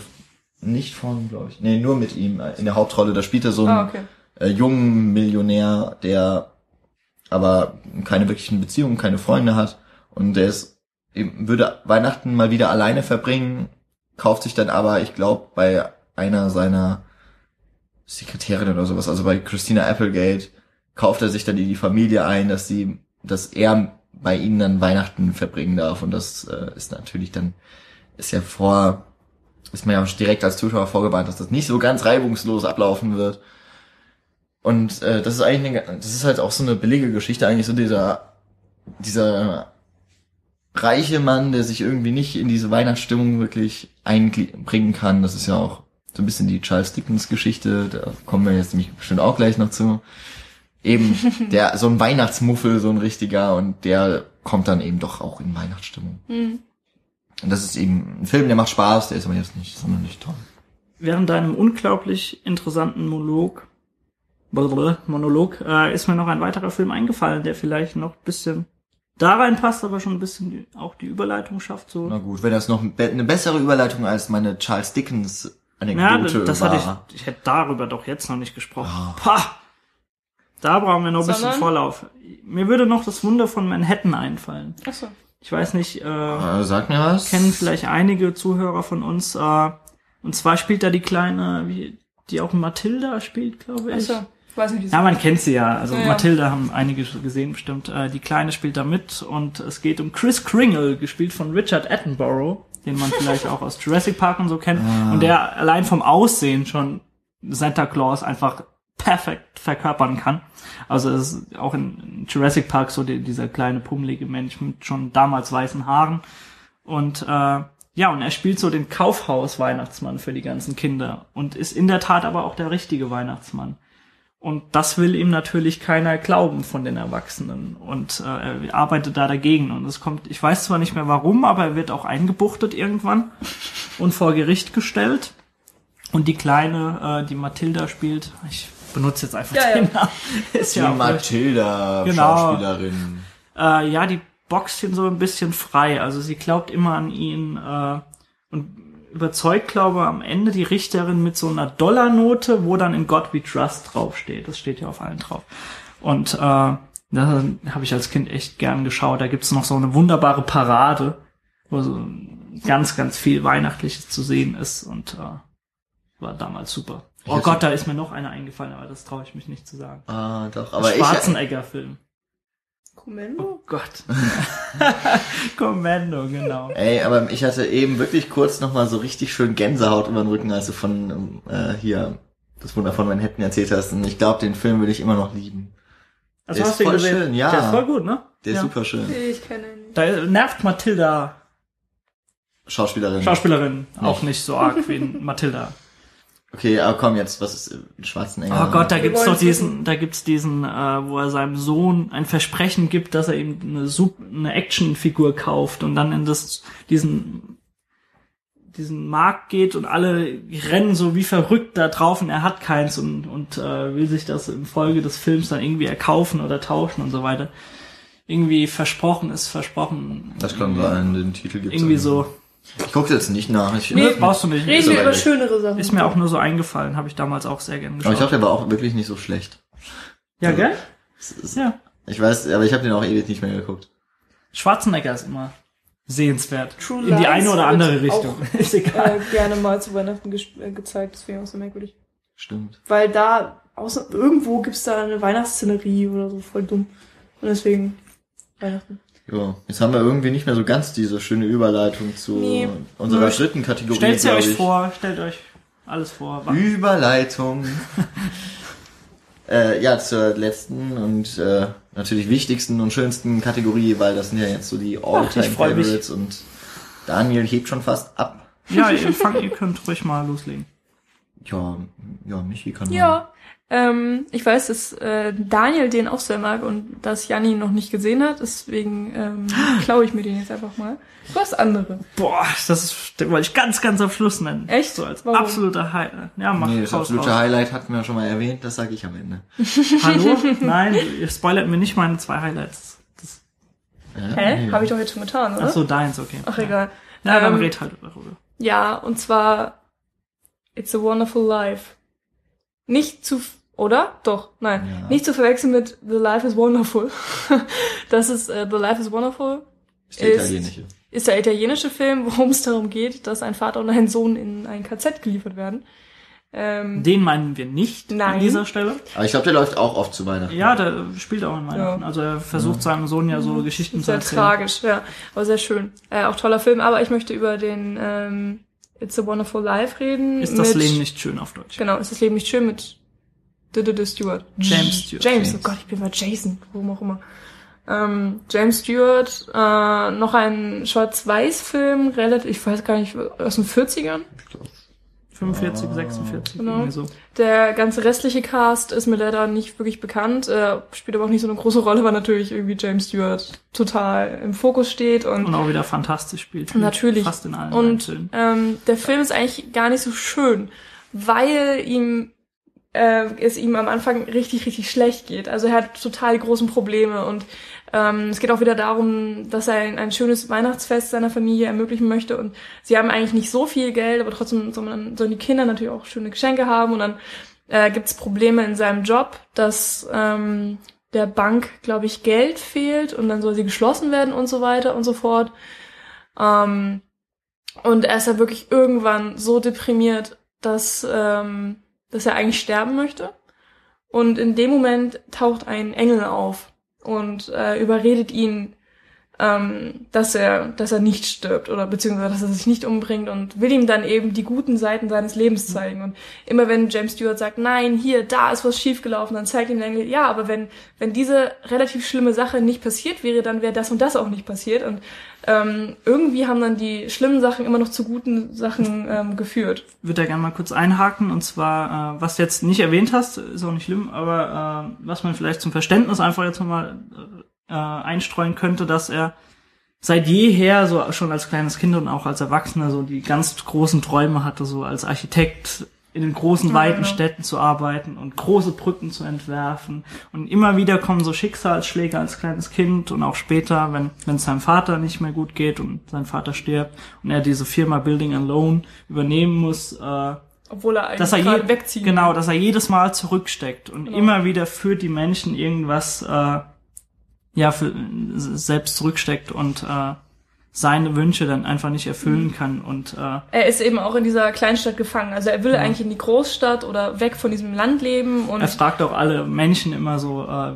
nicht von, glaube ich. Nee, nur mit ihm in der Hauptrolle. Da spielt er so einen Ah, okay. äh, jungen Millionär, der aber keine wirklichen Beziehungen, keine Freunde hat und der ist eben, würde Weihnachten mal wieder alleine verbringen, kauft sich dann aber, ich glaube, bei einer seiner Sekretärin oder sowas, also bei Christina Applegate, kauft er sich dann die, die Familie ein, dass sie, dass er bei ihnen dann Weihnachten verbringen darf und das äh, ist natürlich dann, ist ja vor, ist man ja direkt als Zuschauer vorgewarnt, dass das nicht so ganz reibungslos ablaufen wird. Und äh, das ist eigentlich, eine, das ist halt auch so eine billige Geschichte, eigentlich so dieser, dieser reiche Mann, der sich irgendwie nicht in diese Weihnachtsstimmung wirklich einbringen kann. Das ist ja auch so ein bisschen die Charles Dickens Geschichte, da kommen wir jetzt nämlich bestimmt auch gleich noch zu. Eben der, so ein Weihnachtsmuffel, so ein richtiger, und der kommt dann eben doch auch in Weihnachtsstimmung. Hm. Und das ist eben ein Film, der macht Spaß, der ist aber jetzt nicht sonderlich toll. Während deinem unglaublich interessanten Monolog, Monolog, äh, ist mir noch ein weiterer Film eingefallen, der vielleicht noch ein bisschen da reinpasst, aber schon ein bisschen die, auch die Überleitung schafft. So. Na gut, wenn das noch eine bessere Überleitung als meine Charles Dickens Ja, Anekdote das war. hatte ich, ich hätte darüber doch jetzt noch nicht gesprochen. Pah! Da brauchen wir noch ein bisschen Sondern? Vorlauf. Mir würde noch das Wunder von Manhattan einfallen. Achso. Ich weiß nicht, äh, Äh, sag mir was. kennen vielleicht einige Zuhörer von uns. Äh, und zwar spielt da die kleine, wie, die auch Matilda spielt, glaube ich. Achso. Ich weiß nicht, wie Ja, man kennt sie ja. Also Ja, ja. Matilda haben einige gesehen bestimmt. Äh, die Kleine spielt da mit und es geht um Chris Kringle, gespielt von Richard Attenborough, den man vielleicht auch aus Jurassic Park und so kennt. Und der allein vom Aussehen schon Santa Claus einfach perfekt verkörpern kann. Also es ist auch in Jurassic Park so die, dieser kleine pummelige Mensch mit schon damals weißen Haaren. Und äh, ja, und er spielt so den Kaufhaus-Weihnachtsmann für die ganzen Kinder und ist in der Tat aber auch der richtige Weihnachtsmann. Und das will ihm natürlich keiner glauben von den Erwachsenen. Und äh, er arbeitet da dagegen. Und es kommt, ich weiß zwar nicht mehr warum, aber er wird auch eingebuchtet irgendwann und vor Gericht gestellt. Und die Kleine, äh, die Mathilda spielt, ich benutze jetzt einfach Ja, ja. den Namen. Ist Die ja. Matilda, Genau. Schauspielerin. äh, ja, die boxt ihn so ein bisschen frei. Also sie glaubt immer an ihn äh, und überzeugt, glaube ich, am Ende die Richterin mit so einer Dollarnote, wo dann in God We Trust draufsteht. Das steht ja auf allen drauf. Und äh, da habe ich als Kind echt gern geschaut. Da gibt's noch so eine wunderbare Parade, wo so ganz, ganz viel Weihnachtliches zu sehen ist und äh, war damals super. Oh Gott, da ist mir noch einer eingefallen, aber das traue ich mich nicht zu sagen. Ah, doch, aber ich, Schwarzenegger-Film. Kommando? Oh Gott. Kommando, genau. ey, aber ich hatte eben wirklich kurz nochmal so richtig schön Gänsehaut über den Rücken, als du von äh, hier das Wunder von Manhattan erzählt hast. Und ich glaube, den Film würde ich immer noch lieben. Also Der hast ist du ihn voll gesehen? schön, ja. Der ist voll gut, ne? Der ist ja. super schön. Ich kenne ihn nicht. Da nervt Mathilda, Schauspielerin. Schauspielerin, auch Nicht. nicht so arg wie Mathilda. okay, aber komm jetzt, was ist äh, Schwarzenegger? Oh Gott, da gibt's doch diesen, da gibt's diesen, äh, wo er seinem Sohn ein Versprechen gibt, dass er ihm eine, Sup eine Actionfigur kauft und dann in das, diesen, diesen Markt geht und alle rennen so wie verrückt da drauf und er hat keins und, und äh, will sich das im Folge des Films dann irgendwie erkaufen oder tauschen und so weiter. Irgendwie versprochen ist versprochen. Das kann sein, den Titel gibt's Irgendwie so. Ich gucke jetzt nicht nach. Ich, Nee, brauchst du nicht. Reden Ist wir aber über schönere Sachen. Ist mir auch nur so eingefallen, habe ich damals auch sehr gern aber geschaut. ich glaube, der war auch wirklich nicht so schlecht. ja, gell? Es ist- Ja. Ich weiß, aber ich habe den auch ewig nicht mehr geguckt. Schwarzenegger ist immer sehenswert. True In die Lies eine oder andere Richtung. Ist egal. äh, gerne mal zu Weihnachten äh, gezeigt, deswegen auch so merkwürdig. Stimmt. Weil da, außer, irgendwo gibt's da eine Weihnachtsszenerie oder so, voll dumm. Und deswegen Weihnachten. Jo, jetzt haben wir irgendwie nicht mehr so ganz diese schöne Überleitung zu Nee. unserer dritten Kategorie. Stellt sie euch ich. vor, stellt euch alles vor. Überleitung. äh, ja, zur letzten und äh, natürlich wichtigsten und schönsten Kategorie, weil das sind ja jetzt so die All-Time ich freu mich. Favorites und Daniel hebt schon fast ab. Ja, ihr fangt, ihr könnt ruhig mal loslegen. Ja, ja, Michi kann. Ja, ähm, ich weiß, dass äh, Daniel den auch sehr mag und dass Janni ihn noch nicht gesehen hat, deswegen ähm, klaue ich mir den jetzt einfach mal. Du hast andere. Boah, das ist, den wollte ich ganz, ganz am Schluss nennen. Echt? So als Warum? absoluter Highlight. Ja, mach Nee, das raus, absolute raus. Highlight hatten wir schon mal erwähnt, das sage ich am Ende. Hallo? Nein, ihr spoilert mir nicht meine zwei Highlights. Das, Ja, Hä? nee. Habe ich doch jetzt schon getan, oder? ach so, deins, okay. Ach, egal. Ja, dann Ähm, red halt darüber. Ja, und zwar It's a Wonderful Life. Nicht zu, oder? Doch, nein. Ja. Nicht zu verwechseln mit The Life is Wonderful. das ist äh, The Life is Wonderful. Ist der ist- italienische. Ist der italienische Film, worum es darum geht, dass ein Vater und ein Sohn in ein KZ geliefert werden. Ähm, Den meinen wir nicht Nein. an dieser Stelle. Aber ich glaube, der läuft auch oft zu Weihnachten. Ja, der spielt auch in Weihnachten. Ja. Also er versucht seinem Sohn ja so Geschichten zu sehr erzählen. tragisch, ja. Aber sehr schön. Äh, auch toller Film, aber ich möchte über den ähm, It's a Wonderful Life reden. Ist das mit- Leben nicht schön auf Deutsch? Genau, ist das Leben nicht schön mit Stewart. James Stewart. James, James. oh Gott, ich bin bei Jason, warum auch immer. Ähm, James Stewart, äh, noch ein Schwarz-Weiß-Film, relativ, ich weiß gar nicht, aus den 40ern. 45, 46, Genau. irgendwie so. Der ganze restliche Cast ist mir leider nicht wirklich bekannt, äh, spielt aber auch nicht so eine große Rolle, weil natürlich irgendwie James Stewart total im Fokus steht und Und auch wieder fantastisch spielt. Natürlich. Fast in allen Und Filmen. ähm, der Film ist eigentlich gar nicht so schön, weil ihm äh, es ihm am Anfang richtig, richtig schlecht geht. Also er hat total großen Probleme und ähm, es geht auch wieder darum, dass er ein, ein schönes Weihnachtsfest seiner Familie ermöglichen möchte und sie haben eigentlich nicht so viel Geld, aber trotzdem soll man, sollen die Kinder natürlich auch schöne Geschenke haben und dann äh, gibt es Probleme in seinem Job, dass ähm, der Bank, glaube ich, Geld fehlt und dann soll sie geschlossen werden und so weiter und so fort. Ähm, und er ist ja wirklich irgendwann so deprimiert, dass, ähm, dass er eigentlich sterben möchte. Und in dem Moment taucht ein Engel auf und äh, überredet ihn, ähm, dass er, dass er nicht stirbt oder beziehungsweise dass er sich nicht umbringt und will ihm dann eben die guten Seiten seines Lebens zeigen. Und immer wenn James Stewart sagt, nein, hier, da ist was schiefgelaufen, dann zeigt ihm der Engel, ja, aber wenn, wenn diese relativ schlimme Sache nicht passiert wäre, dann wäre das und das auch nicht passiert. Und ähm, irgendwie haben dann die schlimmen Sachen immer noch zu guten Sachen ähm, geführt. würde da gerne mal kurz einhaken und zwar, äh, was du jetzt nicht erwähnt hast, ist auch nicht schlimm, aber äh, was man vielleicht zum Verständnis einfach jetzt nochmal äh, einstreuen könnte, dass er seit jeher, so schon als kleines Kind und auch als Erwachsener, so die ganz großen Träume hatte, so als Architekt in den großen, Ja, weiten genau. Städten zu arbeiten und große Brücken zu entwerfen. Und immer wieder kommen so Schicksalsschläge als kleines Kind und auch später, wenn wenn es seinem Vater nicht mehr gut geht und sein Vater stirbt und er diese Firma Building and Loan übernehmen muss, äh, Obwohl er eigentlich dass er gerade je, wegziehen genau, dass er jedes Mal zurücksteckt und Genau. immer wieder für die Menschen irgendwas äh, ja für, selbst zurücksteckt und äh, seine Wünsche dann einfach nicht erfüllen Mhm. kann und äh, Er ist eben auch in dieser Kleinstadt gefangen. Also er will eigentlich in die Großstadt oder weg von diesem Land leben und er fragt auch alle Menschen immer so, äh,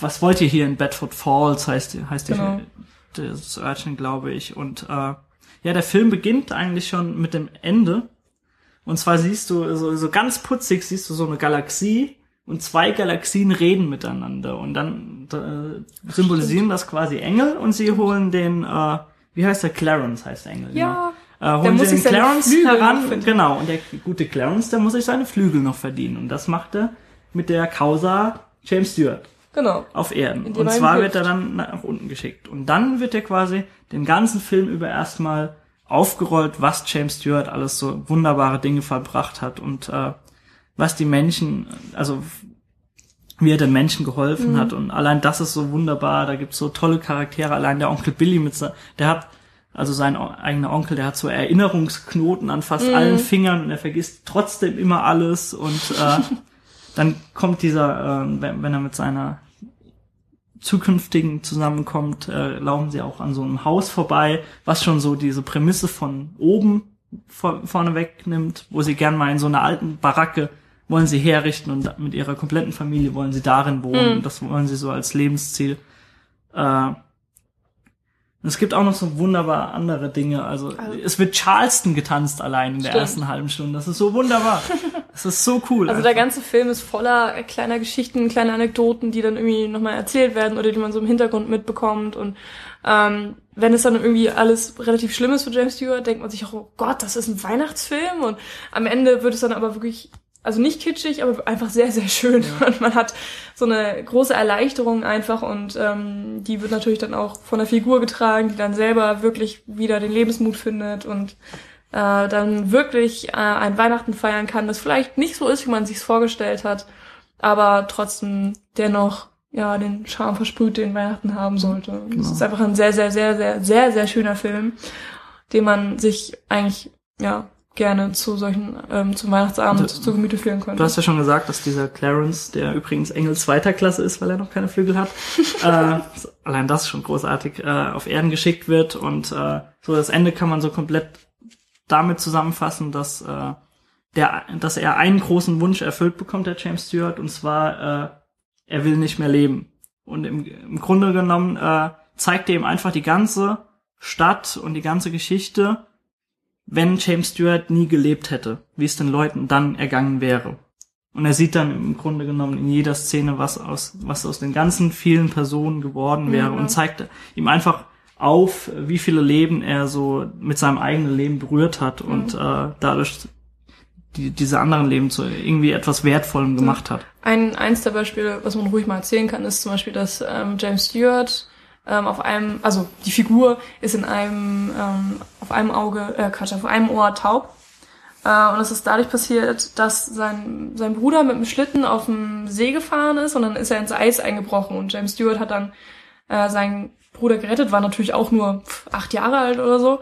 was wollt ihr hier in Bedford Falls heißt heißt die, Genau. das Örtchen, glaube ich und äh, ja der Film beginnt eigentlich schon mit dem Ende und zwar siehst du so, so ganz putzig siehst du so eine Galaxie und zwei Galaxien reden miteinander und dann äh, symbolisieren das quasi Engel und sie holen den, äh, wie heißt der, Clarence heißt der Engel. Ja, genau. äh, holen muss sie sich den seine Clarence Flügel heran, genau, und der gute Clarence, der muss sich seine Flügel noch verdienen und das macht er mit der Causa James Stewart genau. auf Erden. Und zwar wird er dann nach unten geschickt. Und dann wird er quasi den ganzen Film über erstmal aufgerollt, was James Stewart alles so wunderbare Dinge verbracht hat und äh, was die Menschen, also wie er den Menschen geholfen Mhm. hat. Und allein das ist so wunderbar. Da gibt's so tolle Charaktere. Allein der Onkel Billy mit der hat also sein eigener Onkel, der hat so Erinnerungsknoten an fast Mhm. allen Fingern und er vergisst trotzdem immer alles und äh, dann kommt dieser, äh, wenn, wenn er mit seiner zukünftigen zusammenkommt, äh, laufen sie auch an so einem Haus vorbei, was schon so diese Prämisse von oben vor, vorne wegnimmt, wo sie gern mal in so einer alten Baracke wollen sie herrichten und mit ihrer kompletten Familie wollen sie darin wohnen. Mhm. Das wollen sie so als Lebensziel. Äh, es gibt auch noch so wunderbar andere Dinge. Also, Also- es wird Charleston getanzt allein in der Stimmt. ersten halben Stunde. Das ist so wunderbar. Das ist so cool. Also der einfach. ganze Film ist voller kleiner Geschichten, kleiner Anekdoten, die dann irgendwie nochmal erzählt werden oder die man so im Hintergrund mitbekommt. Und ähm, wenn es dann irgendwie alles relativ schlimm ist für James Stewart, denkt man sich auch, oh Gott, das ist ein Weihnachtsfilm und am Ende wird es dann aber wirklich, also nicht kitschig, aber einfach sehr, sehr schön und man hat so eine große Erleichterung einfach und ähm, die wird natürlich dann auch von der Figur getragen, die dann selber wirklich wieder den Lebensmut findet und äh, dann wirklich äh, ein Weihnachten feiern kann, das vielleicht nicht so ist, wie man sich's vorgestellt hat, aber trotzdem dennoch ja den Charme versprüht, den Weihnachten haben sollte. Es Genau. ist einfach ein sehr, sehr, sehr, sehr, sehr, sehr schöner Film, den man sich eigentlich ja gerne zu solchen ähm, zum Weihnachtsabend Du- zu Gemüte führen könnte. Du hast ja schon gesagt, dass dieser Clarence, der übrigens Engel zweiter Klasse ist, weil er noch keine Flügel hat, äh, allein das schon großartig, äh, auf Erden geschickt wird und äh, so das Ende kann man so komplett damit zusammenfassen, dass äh, der, dass er einen großen Wunsch erfüllt bekommt, der James Stewart, und zwar äh, er will nicht mehr leben. Und im, im Grunde genommen äh, zeigt er ihm einfach die ganze Stadt und die ganze Geschichte, wenn James Stewart nie gelebt hätte, wie es den Leuten dann ergangen wäre. Und er sieht dann im Grunde genommen in jeder Szene, was aus, was aus den ganzen vielen Personen geworden wäre Mhm. und zeigt ihm einfach auf, wie viele Leben er so mit seinem eigenen Leben berührt hat und äh, dadurch die, diese anderen Leben zu irgendwie etwas Wertvollem gemacht hat. Ein, eins der Beispiele, was man ruhig mal erzählen kann, ist zum Beispiel, dass ähm, James Stewart ähm, auf einem, also die Figur ist in einem, ähm, auf einem Auge, äh, Quatsch, auf einem Ohr taub. Äh, und es ist dadurch passiert, dass sein, sein Bruder mit dem Schlitten auf dem See gefahren ist und dann ist er ins Eis eingebrochen und James Stewart hat dann äh, seinen Bruder gerettet, war natürlich auch nur acht Jahre alt oder so.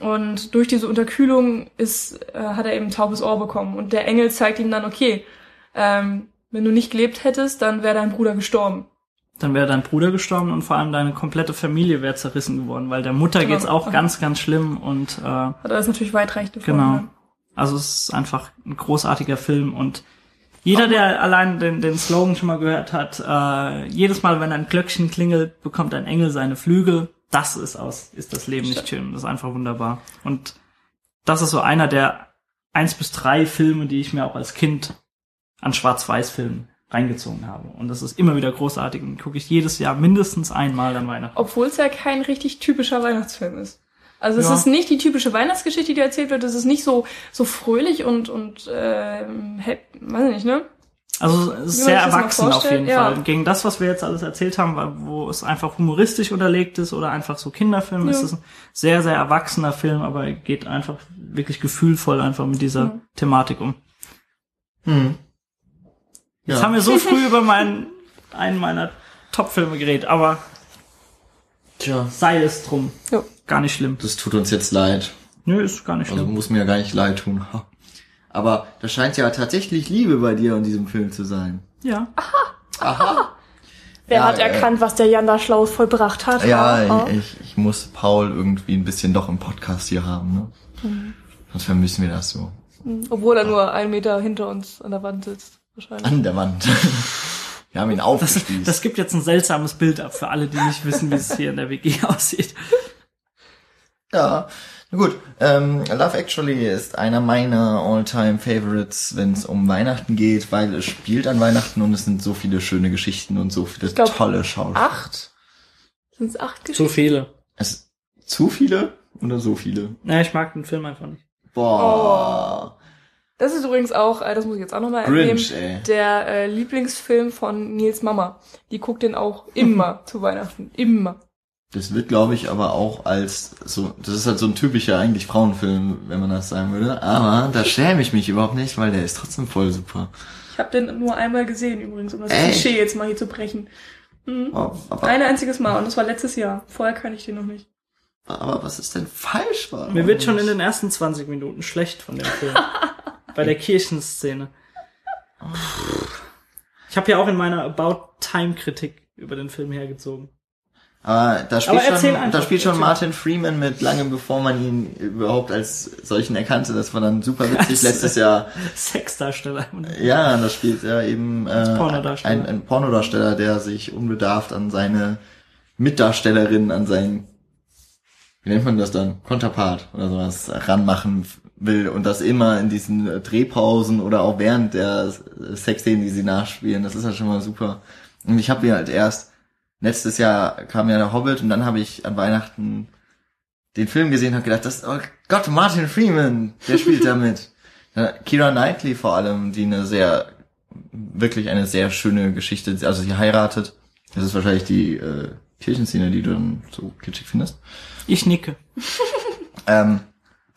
Und durch diese Unterkühlung ist, äh, hat er eben ein taubes Ohr bekommen. Und der Engel zeigt ihm dann, okay, ähm, wenn du nicht gelebt hättest, dann wäre dein Bruder gestorben. Dann wäre dein Bruder gestorben und vor allem deine komplette Familie wäre zerrissen geworden, weil der Mutter Genau. geht's auch ganz, ganz schlimm und äh, Hat er das natürlich weitreichende Folgen. Genau. Also es ist einfach ein großartiger Film und jeder, der allein den, den Slogan schon mal gehört hat, äh, jedes Mal, wenn ein Glöckchen klingelt, bekommt ein Engel seine Flügel. Das ist aus, ist das Leben nicht schön. Das ist einfach wunderbar. Und das ist so einer der eins bis drei Filme, die ich mir auch als Kind an Schwarz-Weiß-Filmen reingezogen habe. Und das ist immer wieder großartig und gucke ich jedes Jahr mindestens einmal an Weihnachten. Obwohl es ja kein richtig typischer Weihnachtsfilm ist. Also es Ja. ist nicht die typische Weihnachtsgeschichte, die erzählt wird. Es ist nicht so so fröhlich und und hä- weiß ich nicht, ne? Also es ist sehr erwachsen auf jeden ja. Fall. Gegen das, was wir jetzt alles erzählt haben, wo es einfach humoristisch unterlegt ist oder einfach so Kinderfilm, Ja. ist es ein sehr, sehr erwachsener Film, aber er geht einfach wirklich gefühlvoll einfach mit dieser Ja. Thematik um. Hm. Jetzt Ja. haben wir so früh über meinen, einen meiner Top-Filme geredet, aber Tja, sei es drum. Ja. Gar nicht schlimm. das tut uns jetzt leid. Nö, ist gar nicht Also schlimm. muss mir ja gar nicht leid tun. Aber da scheint ja tatsächlich Liebe bei dir in diesem Film zu sein. Ja. Wer Ja, hat äh, erkannt, was der Jan da Schlaues vollbracht hat? Ja, ah. ich, ich muss Paul irgendwie ein bisschen doch im Podcast hier haben, ne? Mhm. Sonst vermissen wir das so. Obwohl er nur einen Meter hinter uns an der Wand sitzt. Wahrscheinlich. An der Wand. wir haben ihn Das, aufgespießt. das gibt jetzt ein seltsames Bild ab für alle, die nicht wissen, wie es hier in der WG aussieht. Ja, na gut. Ähm, Love Actually ist einer meiner All-Time Favorites, wenn es um Weihnachten geht, weil es spielt an Weihnachten und es sind so viele schöne Geschichten und so viele glaub, tolle Schauspieler. Acht? Sind es acht Geschichten? Zu viele. Es zu viele oder so viele? Na, ich mag den Film einfach nicht. Boah. Das ist übrigens auch, äh, das muss ich jetzt auch nochmal erwähnen, ey. der äh, Lieblingsfilm von Nils Mama. Die guckt den auch immer zu Weihnachten. Immer. Das wird, glaube ich, aber auch als so, das ist halt so ein typischer eigentlich Frauenfilm, wenn man das sagen würde. Aber da schäme ich mich überhaupt nicht, weil der ist trotzdem voll super. Ich habe den nur einmal gesehen übrigens, um das Echt? Klischee jetzt mal hier zu brechen. Aber, aber, Ein einziges Mal und das war letztes Jahr. Vorher kann ich den noch nicht. aber was ist denn falsch? Warum Mir wird schon in den ersten 20 Minuten schlecht von dem Film. Bei der Kirchenszene. Ich habe ja auch in meiner About Time Kritik über den Film hergezogen. Aber da spielt, Aber schon, einfach, da spielt schon. Martin Freeman mit, lange bevor man ihn überhaupt als solchen erkannte. Das war dann super witzig letztes Jahr. Sexdarsteller. Ja, da spielt er eben äh, Pornodarsteller. ein, ein Pornodarsteller, der sich unbedarft an seine Mitdarstellerin, an seinen, wie nennt man das dann, Konterpart oder sowas ranmachen will und das immer in diesen äh, Drehpausen oder auch während der Sexszenen, die sie nachspielen. Das ist ja schon mal super. Und ich habe mir halt erst letztes Jahr kam ja der Hobbit und dann habe ich an Weihnachten den Film gesehen und habe gedacht, das, oh Gott, Martin Freeman, der spielt damit. Kira Knightley vor allem, die eine sehr, wirklich eine sehr schöne Geschichte, also sie heiratet. Das ist wahrscheinlich die äh, Kirchenszene, die du dann so kitschig findest. Ich nicke. ähm,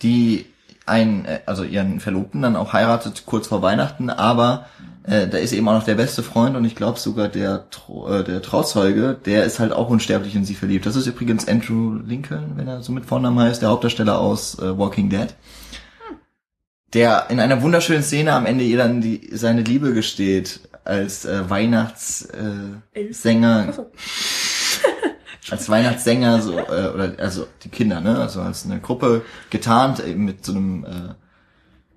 die einen, äh, also ihren Verlobten dann auch heiratet kurz vor Weihnachten, aber äh, da ist eben auch noch der beste Freund und ich glaube sogar der, Tro äh, der Trauzeuge, der ist halt auch unsterblich in sie verliebt. Das ist übrigens Andrew Lincoln, wenn er so mit Vornamen heißt, der Hauptdarsteller aus äh, Walking Dead. Der in einer wunderschönen Szene am Ende ihr dann die, seine Liebe gesteht als äh, Weihnachtssänger. Äh, Sänger als Weihnachtssänger so äh, oder also die Kinder ne? Also als eine Gruppe getarnt eben mit so einem äh,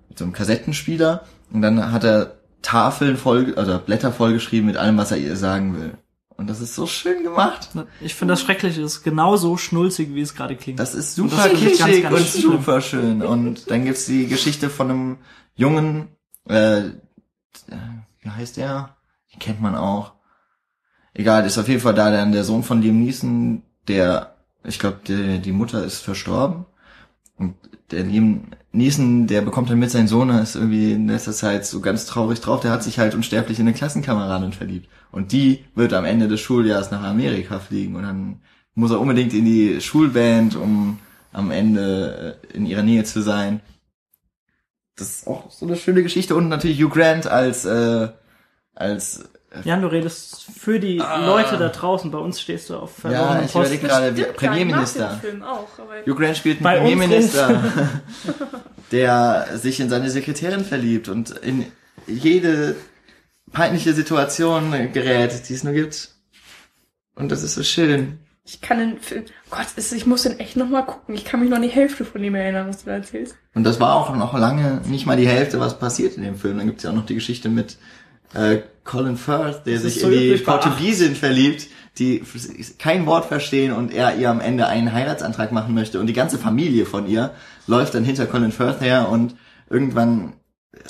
mit so einem Kassettenspieler. Und dann hat er Tafeln voll also Blätter vollgeschrieben mit allem was er ihr sagen will. Und das ist so schön gemacht. Ich finde das schrecklich, es ist genauso schnulzig, wie es gerade klingt. das ist Und super das finde ich ganz, kitschig ganz und schlimm. super schön. Und dann gibt's die Geschichte von einem Jungen äh, äh, wie heißt der? Den kennt man auch egal, ist auf jeden Fall da dann der Sohn von Liam Neeson, der, ich glaube, die Mutter ist verstorben. Und der Liam Neeson, der bekommt dann mit seinen Sohn, ist irgendwie in letzter Zeit so ganz traurig drauf, der hat sich halt unsterblich in eine Klassenkameradin verliebt. Und die wird am Ende des Schuljahres nach Amerika fliegen und dann muss er unbedingt in die Schulband, um am Ende äh, in ihrer Nähe zu sein. Das ist auch so eine schöne Geschichte und natürlich Hugh Grant als äh, als Jan, du redest für die Leute da draußen. Bei uns stehst du auf Ja, verlorenen ich überlege gerade, wie- Stimmt Premierminister. Film auch, aber Hugh Grant spielt einen Premierminister, der sich in seine Sekretärin verliebt und in jede peinliche Situation gerät, die es nur gibt. Und das ist so schön. ich kann den Film, Gott, ich muss den echt nochmal gucken. Ich kann mich noch an die Hälfte von dem erinnern, was du da erzählst. Und das war auch noch lange nicht mal die Hälfte, was passiert in dem Film. Dann gibt's ja auch noch die Geschichte mit äh, Colin Firth, der Das sich so in die Portugiesin verliebt, die kein Wort verstehen und er ihr am Ende einen Heiratsantrag machen möchte. Und die ganze Familie von ihr läuft dann hinter Colin Firth her und irgendwann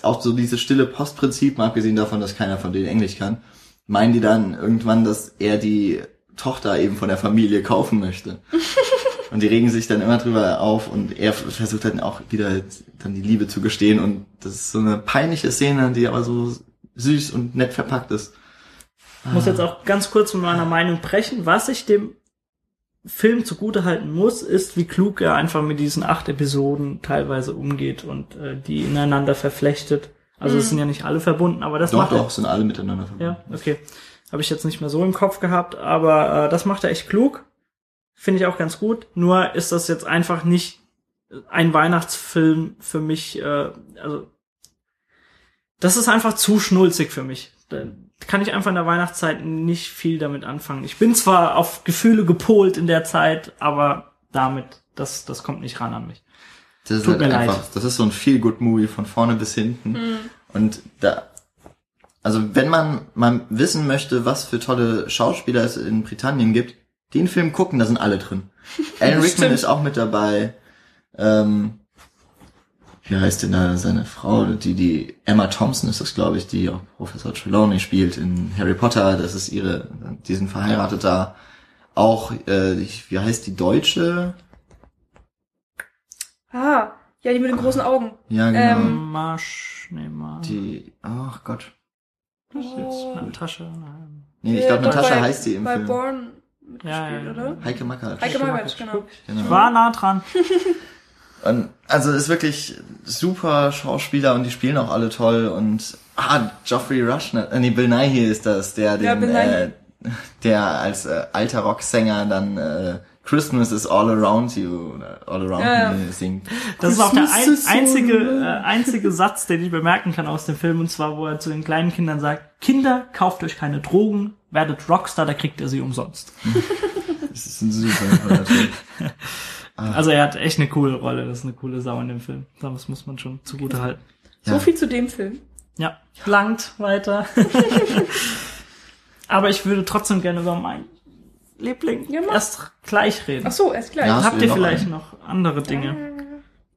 auch so dieses stille Postprinzip, mal abgesehen davon, dass keiner von denen Englisch kann, meinen die dann irgendwann, dass er die Tochter eben von der Familie kaufen möchte. Und die regen sich dann immer drüber auf und er versucht dann auch wieder dann die Liebe zu gestehen und das ist so eine peinliche Szene, die aber so süß und nett verpackt ist. Ich muss jetzt auch ganz kurz mit meiner Meinung brechen. Was ich dem Film zugutehalten muss, ist, wie klug er einfach mit diesen acht Episoden teilweise umgeht und äh, die ineinander verflechtet. Also es sind ja nicht alle verbunden, aber das Doch, macht er- doch, sind alle miteinander verbunden. Ja, okay. Habe ich jetzt nicht mehr so im Kopf gehabt, aber äh, das macht er echt klug. Finde ich auch ganz gut. Nur ist das jetzt einfach nicht ein Weihnachtsfilm für mich. Äh, also das ist einfach zu schnulzig für mich. Da kann ich einfach in der Weihnachtszeit nicht viel damit anfangen. Ich bin zwar auf Gefühle gepolt in der Zeit, aber damit, das, das kommt nicht ran an mich. Das ist Tut halt mir leid. einfach, das ist so ein Feel-Good-Movie von vorne bis hinten. Und da, also wenn man mal wissen möchte, was für tolle Schauspieler es in Britannien gibt, den Film gucken, da sind alle drin. Alan Rickman ist auch mit dabei. Ähm, wie heißt denn da seine Frau? Die, die Emma Thompson ist das, glaube ich, die auch Professor Trelawney spielt in Harry Potter. Das ist ihre, die sind verheiratet da. Auch, äh, wie heißt die Deutsche? Ah, ja, die mit den großen Augen. Ja, genau. Ähm, Marsch, nee, mal. Die, ach Gott. Oh. Natascha, nein. Nee, ich glaube, doch Natascha bei- heißt sie im Bei Film. Born mitgespielt, Ja, ja, oder? Heike Mackert. Heike Margaret, genau. Genau. War nah dran. Und, also ist wirklich super Schauspieler und die spielen auch alle toll und ah, Geoffrey Rush, äh, nee, Bill Nighy ist das, der Ja, den, Bill äh, der als äh, alter Rocksänger dann äh, Christmas is all around you oder all around Ja, ja. me singt. Das ist auch der ein, einzige, äh, einzige Satz, den ich bemerken kann aus dem Film, und zwar, wo er zu den kleinen Kindern sagt, Kinder, kauft euch keine Drogen, werdet Rockstar, da kriegt ihr sie umsonst. Das ist ein super natürlich. Also er hat echt eine coole Rolle, das ist eine coole Sau in dem Film. Das muss man schon zugute halten. So Ja. viel zu dem Film. Ja, langt weiter. Aber ich würde trotzdem gerne über meinen Liebling Ja, erst gleich reden. Ach so, erst gleich. Ja. Habt ihr noch vielleicht einen? noch andere Dinge?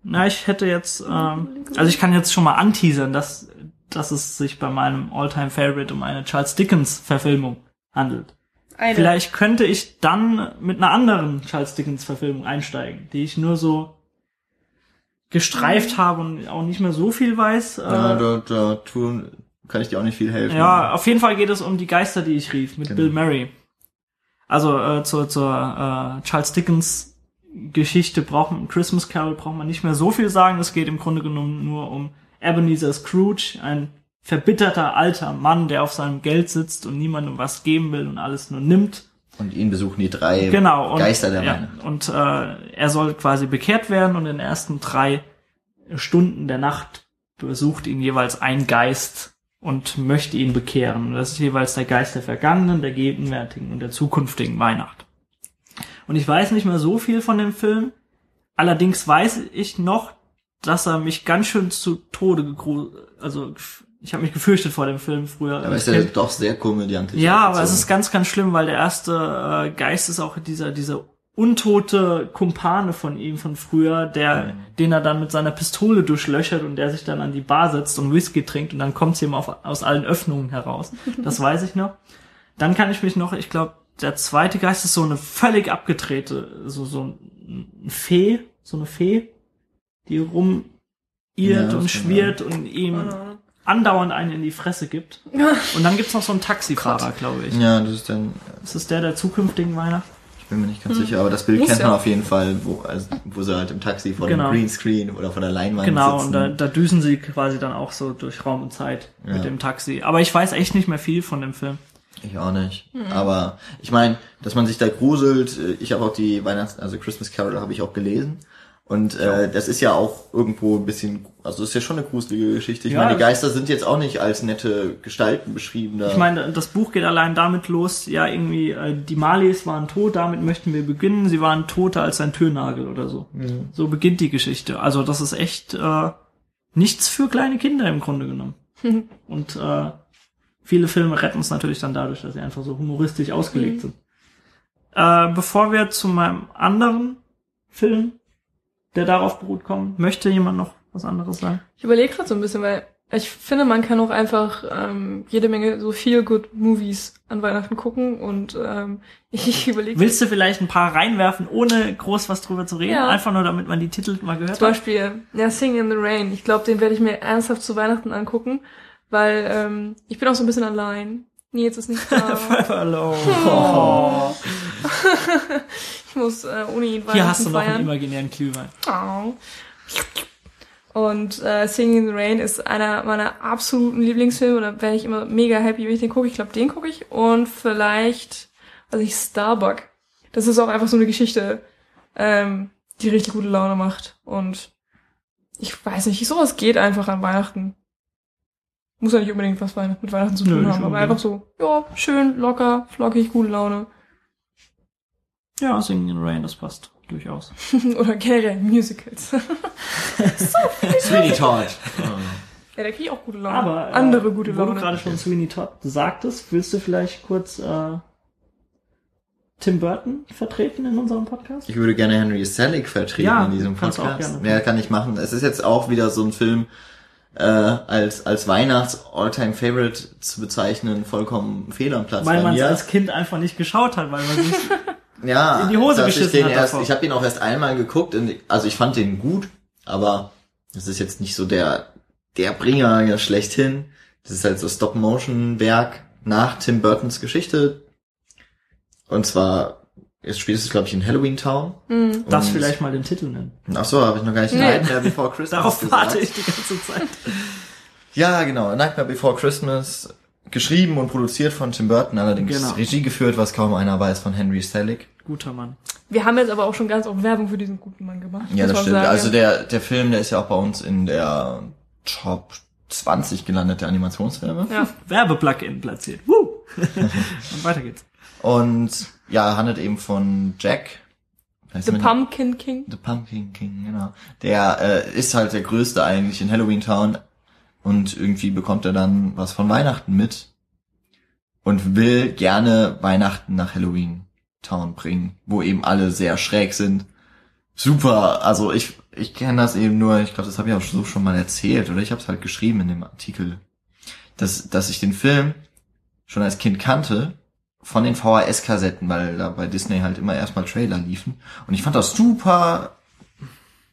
Na, ich hätte jetzt, ähm, also ich kann jetzt schon mal anteasern, dass, dass es sich bei meinem All-Time Favorite um eine Charles Dickens Verfilmung handelt. Eine. Vielleicht könnte ich dann mit einer anderen Charles Dickens Verfilmung einsteigen, die ich nur so gestreift habe und auch nicht mehr so viel weiß. Ja, Äh, da, da tun, kann ich dir auch nicht viel helfen. ja, auf jeden Fall geht es um die Geister, die ich rief, mit Genau. Bill Murray. Also äh, zur, zur äh, Charles Dickens Geschichte braucht man, Christmas Carol braucht man nicht mehr so viel sagen. Es geht im Grunde genommen nur um Ebenezer Scrooge, ein verbitterter alter Mann, der auf seinem Geld sitzt und niemandem was geben will und alles nur nimmt. Und ihn besuchen die drei Genau. Und, Geister der ja, Weihnacht. Und äh, er soll quasi bekehrt werden und in den ersten drei Stunden der Nacht besucht ihn jeweils ein Geist und möchte ihn bekehren. Und das ist jeweils der Geist der vergangenen, der gegenwärtigen und der zukünftigen Weihnacht. Und ich weiß nicht mehr so viel von dem Film. Allerdings weiß ich noch, dass er mich ganz schön zu Tode gegru also ich habe mich gefürchtet vor dem Film früher. Aber ist ja doch sehr komödiantisch. Ja, aber es ist ganz, ganz schlimm, weil der erste äh, Geist ist auch dieser, dieser untote Kumpane von ihm von früher, der, den er dann mit seiner Pistole durchlöchert und der sich dann an die Bar setzt und Whisky trinkt und dann kommt's ihm auf, aus allen Öffnungen heraus. Das weiß ich noch. Dann kann ich mich noch, ich glaube, der zweite Geist ist so eine völlig abgedrehte, so, so ein Fee, so eine Fee, die rumirrt Ja, und schwirrt und ihm Ahnung. Andauernd einen in die Fresse gibt. Und dann gibt's noch so einen Taxifahrer, glaube ich. Ja, das ist dann, Ist das der der zukünftigen Weihnacht? ich bin mir nicht ganz sicher, aber das Bild Muss kennt ja. man auf jeden Fall, wo, also, wo sie halt im Taxi vor Genau. dem Greenscreen oder vor der Leinwand Genau, sitzen. und da, da düsen sie quasi dann auch so durch Raum und Zeit Ja. mit dem Taxi. Aber ich weiß echt nicht mehr viel von dem Film. Ich auch nicht. Aber ich meine, dass man sich da gruselt, äh, ich habe auch die Weihnachts-, also Christmas Carol habe ich auch gelesen. Und äh, das ist ja auch irgendwo ein bisschen, also das ist ja schon eine gruselige Geschichte. Ich Ja. meine, die Geister sind jetzt auch nicht als nette Gestalten beschrieben. Da. Ich meine, das Buch geht allein damit los, ja, irgendwie, äh, die Marlies waren tot, damit möchten wir beginnen. Sie waren toter als ein Türnagel oder so. So beginnt die Geschichte. Also das ist echt äh, nichts für kleine Kinder im Grunde genommen. Und äh, viele Filme retten es natürlich dann dadurch, dass sie einfach so humoristisch ausgelegt sind. Äh, bevor wir zu meinem anderen Film, der darauf beruht, kommen, möchte jemand noch was anderes sagen? Ich überlege gerade so ein bisschen, weil ich finde, man kann auch einfach ähm, jede Menge so viel good Movies an Weihnachten gucken und ähm, ich überlege Willst du vielleicht ein paar reinwerfen, ohne groß was drüber zu reden? Ja. Einfach nur, damit man die Titel mal gehört zum hat? Beispiel ja, Sing in the Rain. Ich glaube, den werde ich mir ernsthaft zu Weihnachten angucken, weil ähm, ich bin auch so ein bisschen allein. Nils ist nicht da. Forever Alone. Oh. ich muss äh, ohne ihn Weihnachten Hier hast du noch feiern. einen imaginären Glühwein. Au. Und äh, Singing in the Rain ist einer meiner absoluten Lieblingsfilme. Da wäre ich immer mega happy, wenn ich den gucke. Ich glaube, den gucke ich. Und vielleicht, also ich Starbuck. Das ist auch einfach so eine Geschichte, ähm, die richtig gute Laune macht. Und ich weiß nicht, sowas geht einfach an Weihnachten. Muss ja nicht unbedingt was mit Weihnachten zu Nö, tun nicht haben, aber einfach so, ja, schön, locker, flockig, gute Laune. Ja, Singing in the Rain, das passt durchaus. Oder generell Musicals. Sweeney Todd. ja, da kriege ich auch gute Laune. Aber äh, Andere gute wo Laune. du gerade schon Sweeney Todd sagtest, willst du vielleicht kurz äh, Tim Burton vertreten in unserem Podcast? Ich würde gerne Henry Selick vertreten Ja, in diesem kannst du auch Podcast. gerne. Ja, kann ich machen. Es ist jetzt auch wieder so ein Film, äh, als, als Weihnachts Alltime Favorite zu bezeichnen, vollkommen fehl am Platz Weil man es als Kind einfach nicht geschaut hat, weil man sich ja, in die Hose dass ich geschissen den hat erst. Ich habe ihn auch erst einmal geguckt, und, also ich fand den gut, aber das ist jetzt nicht so der der Bringer ja schlechthin. Das ist halt so Stop-Motion-Werk nach Tim Burtons Geschichte. Und zwar ist spielt es glaube ich in Halloween Town. Mhm. das Und- vielleicht mal den Titel nennen. Ach so, habe ich noch gar nicht Nee. Nightmare Before Christmas Darauf gesagt. warte ich die ganze Zeit. Ja, genau. Nightmare Before Christmas, geschrieben und produziert von Tim Burton, allerdings Genau. Regie geführt, was kaum einer weiß, von Henry Selick. Guter Mann. Wir haben jetzt aber auch schon ganz oft Werbung für diesen guten Mann gemacht. Ja, das stimmt. sagen. Also der, der Film, der ist ja auch bei uns in der Top 20 gelandet, der Animationsfilme. ja. Werbeplugin platziert. Woo! Und weiter geht's. Und ja, handelt eben von Jack. Heißt The der- Pumpkin King. The Pumpkin King, genau. Der äh, ist halt der größte eigentlich in Halloween Town und irgendwie bekommt er dann was von Weihnachten mit und will gerne Weihnachten nach Halloween Town bringen, wo eben alle sehr schräg sind. Super, also ich ich kenne das eben nur, ich glaube, das habe ich auch so schon mal erzählt oder ich habe es halt geschrieben in dem Artikel, dass dass ich den Film schon als Kind kannte von den VHS-Kassetten, weil da bei Disney halt immer erstmal Trailer liefen. Und ich fand das super,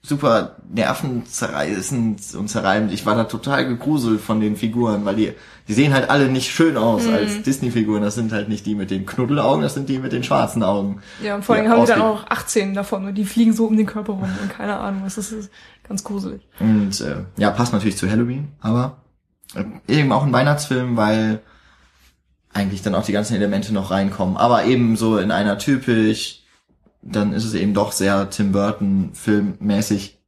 super nervenzerreißend und zerreibend. Ich war da total gegruselt von den Figuren, weil die, die sehen halt alle nicht schön aus Mhm. als Disney-Figuren. Das sind halt nicht die mit den Knuddelaugen, das sind die mit den schwarzen Augen. Ja, und vor allem haben die dann auch 18 davon und die fliegen so um den Körper rum und keine Ahnung, was das ist. Ganz gruselig. Und äh, ja, passt natürlich zu Halloween, aber äh, eben auch ein Weihnachtsfilm, weil eigentlich dann auch die ganzen Elemente noch reinkommen. Aber eben so in einer typisch, dann ist es eben doch sehr Tim Burton filmmäßig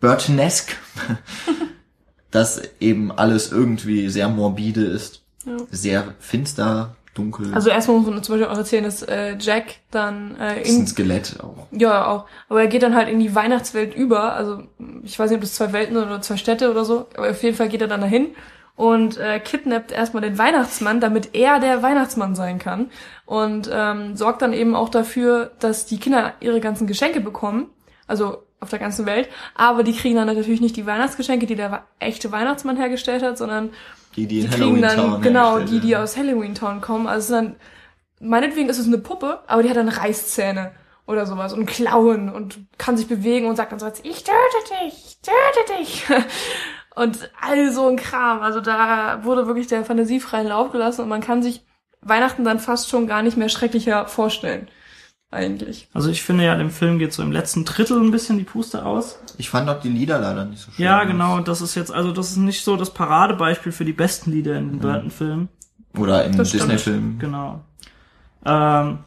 Burtonesque, dass eben alles irgendwie sehr morbide ist, Ja. sehr finster, dunkel, Also erstmal muss man zum Beispiel auch erzählen, dass äh, Jack dann äh, ist ein in, Skelett auch. ja auch, aber er geht dann halt in die Weihnachtswelt über. Also ich weiß nicht, ob das zwei Welten oder zwei Städte oder so, aber auf jeden Fall geht er dann dahin und äh, kidnappt erstmal den Weihnachtsmann, damit er der Weihnachtsmann sein kann und ähm, sorgt dann eben auch dafür, dass die Kinder ihre ganzen Geschenke bekommen, also auf der ganzen Welt, aber die kriegen dann natürlich nicht die Weihnachtsgeschenke, die der echte Weihnachtsmann hergestellt hat, sondern Die, die die in kriegen dann, Town genau, die, die aus Halloween Town kommen. Also es ist dann, meinetwegen ist es eine Puppe, aber die hat dann Reißzähne oder sowas und Klauen und kann sich bewegen und sagt dann so, als, ich töte dich, ich töte dich. Und all so ein Kram. Also da wurde wirklich der Fantasie freien Lauf gelassen und man kann sich Weihnachten dann fast schon gar nicht mehr schrecklicher vorstellen. Eigentlich. Also ich finde ja, dem Film geht so im letzten Drittel ein bisschen die Puste aus. Ich fand auch die Lieder leider nicht so schön. Ja, genau. Das ist jetzt, also das ist nicht so das Paradebeispiel für die besten Lieder in den Burton-Filmen. Oder in. Disney-Filmen. Genau. Ähm,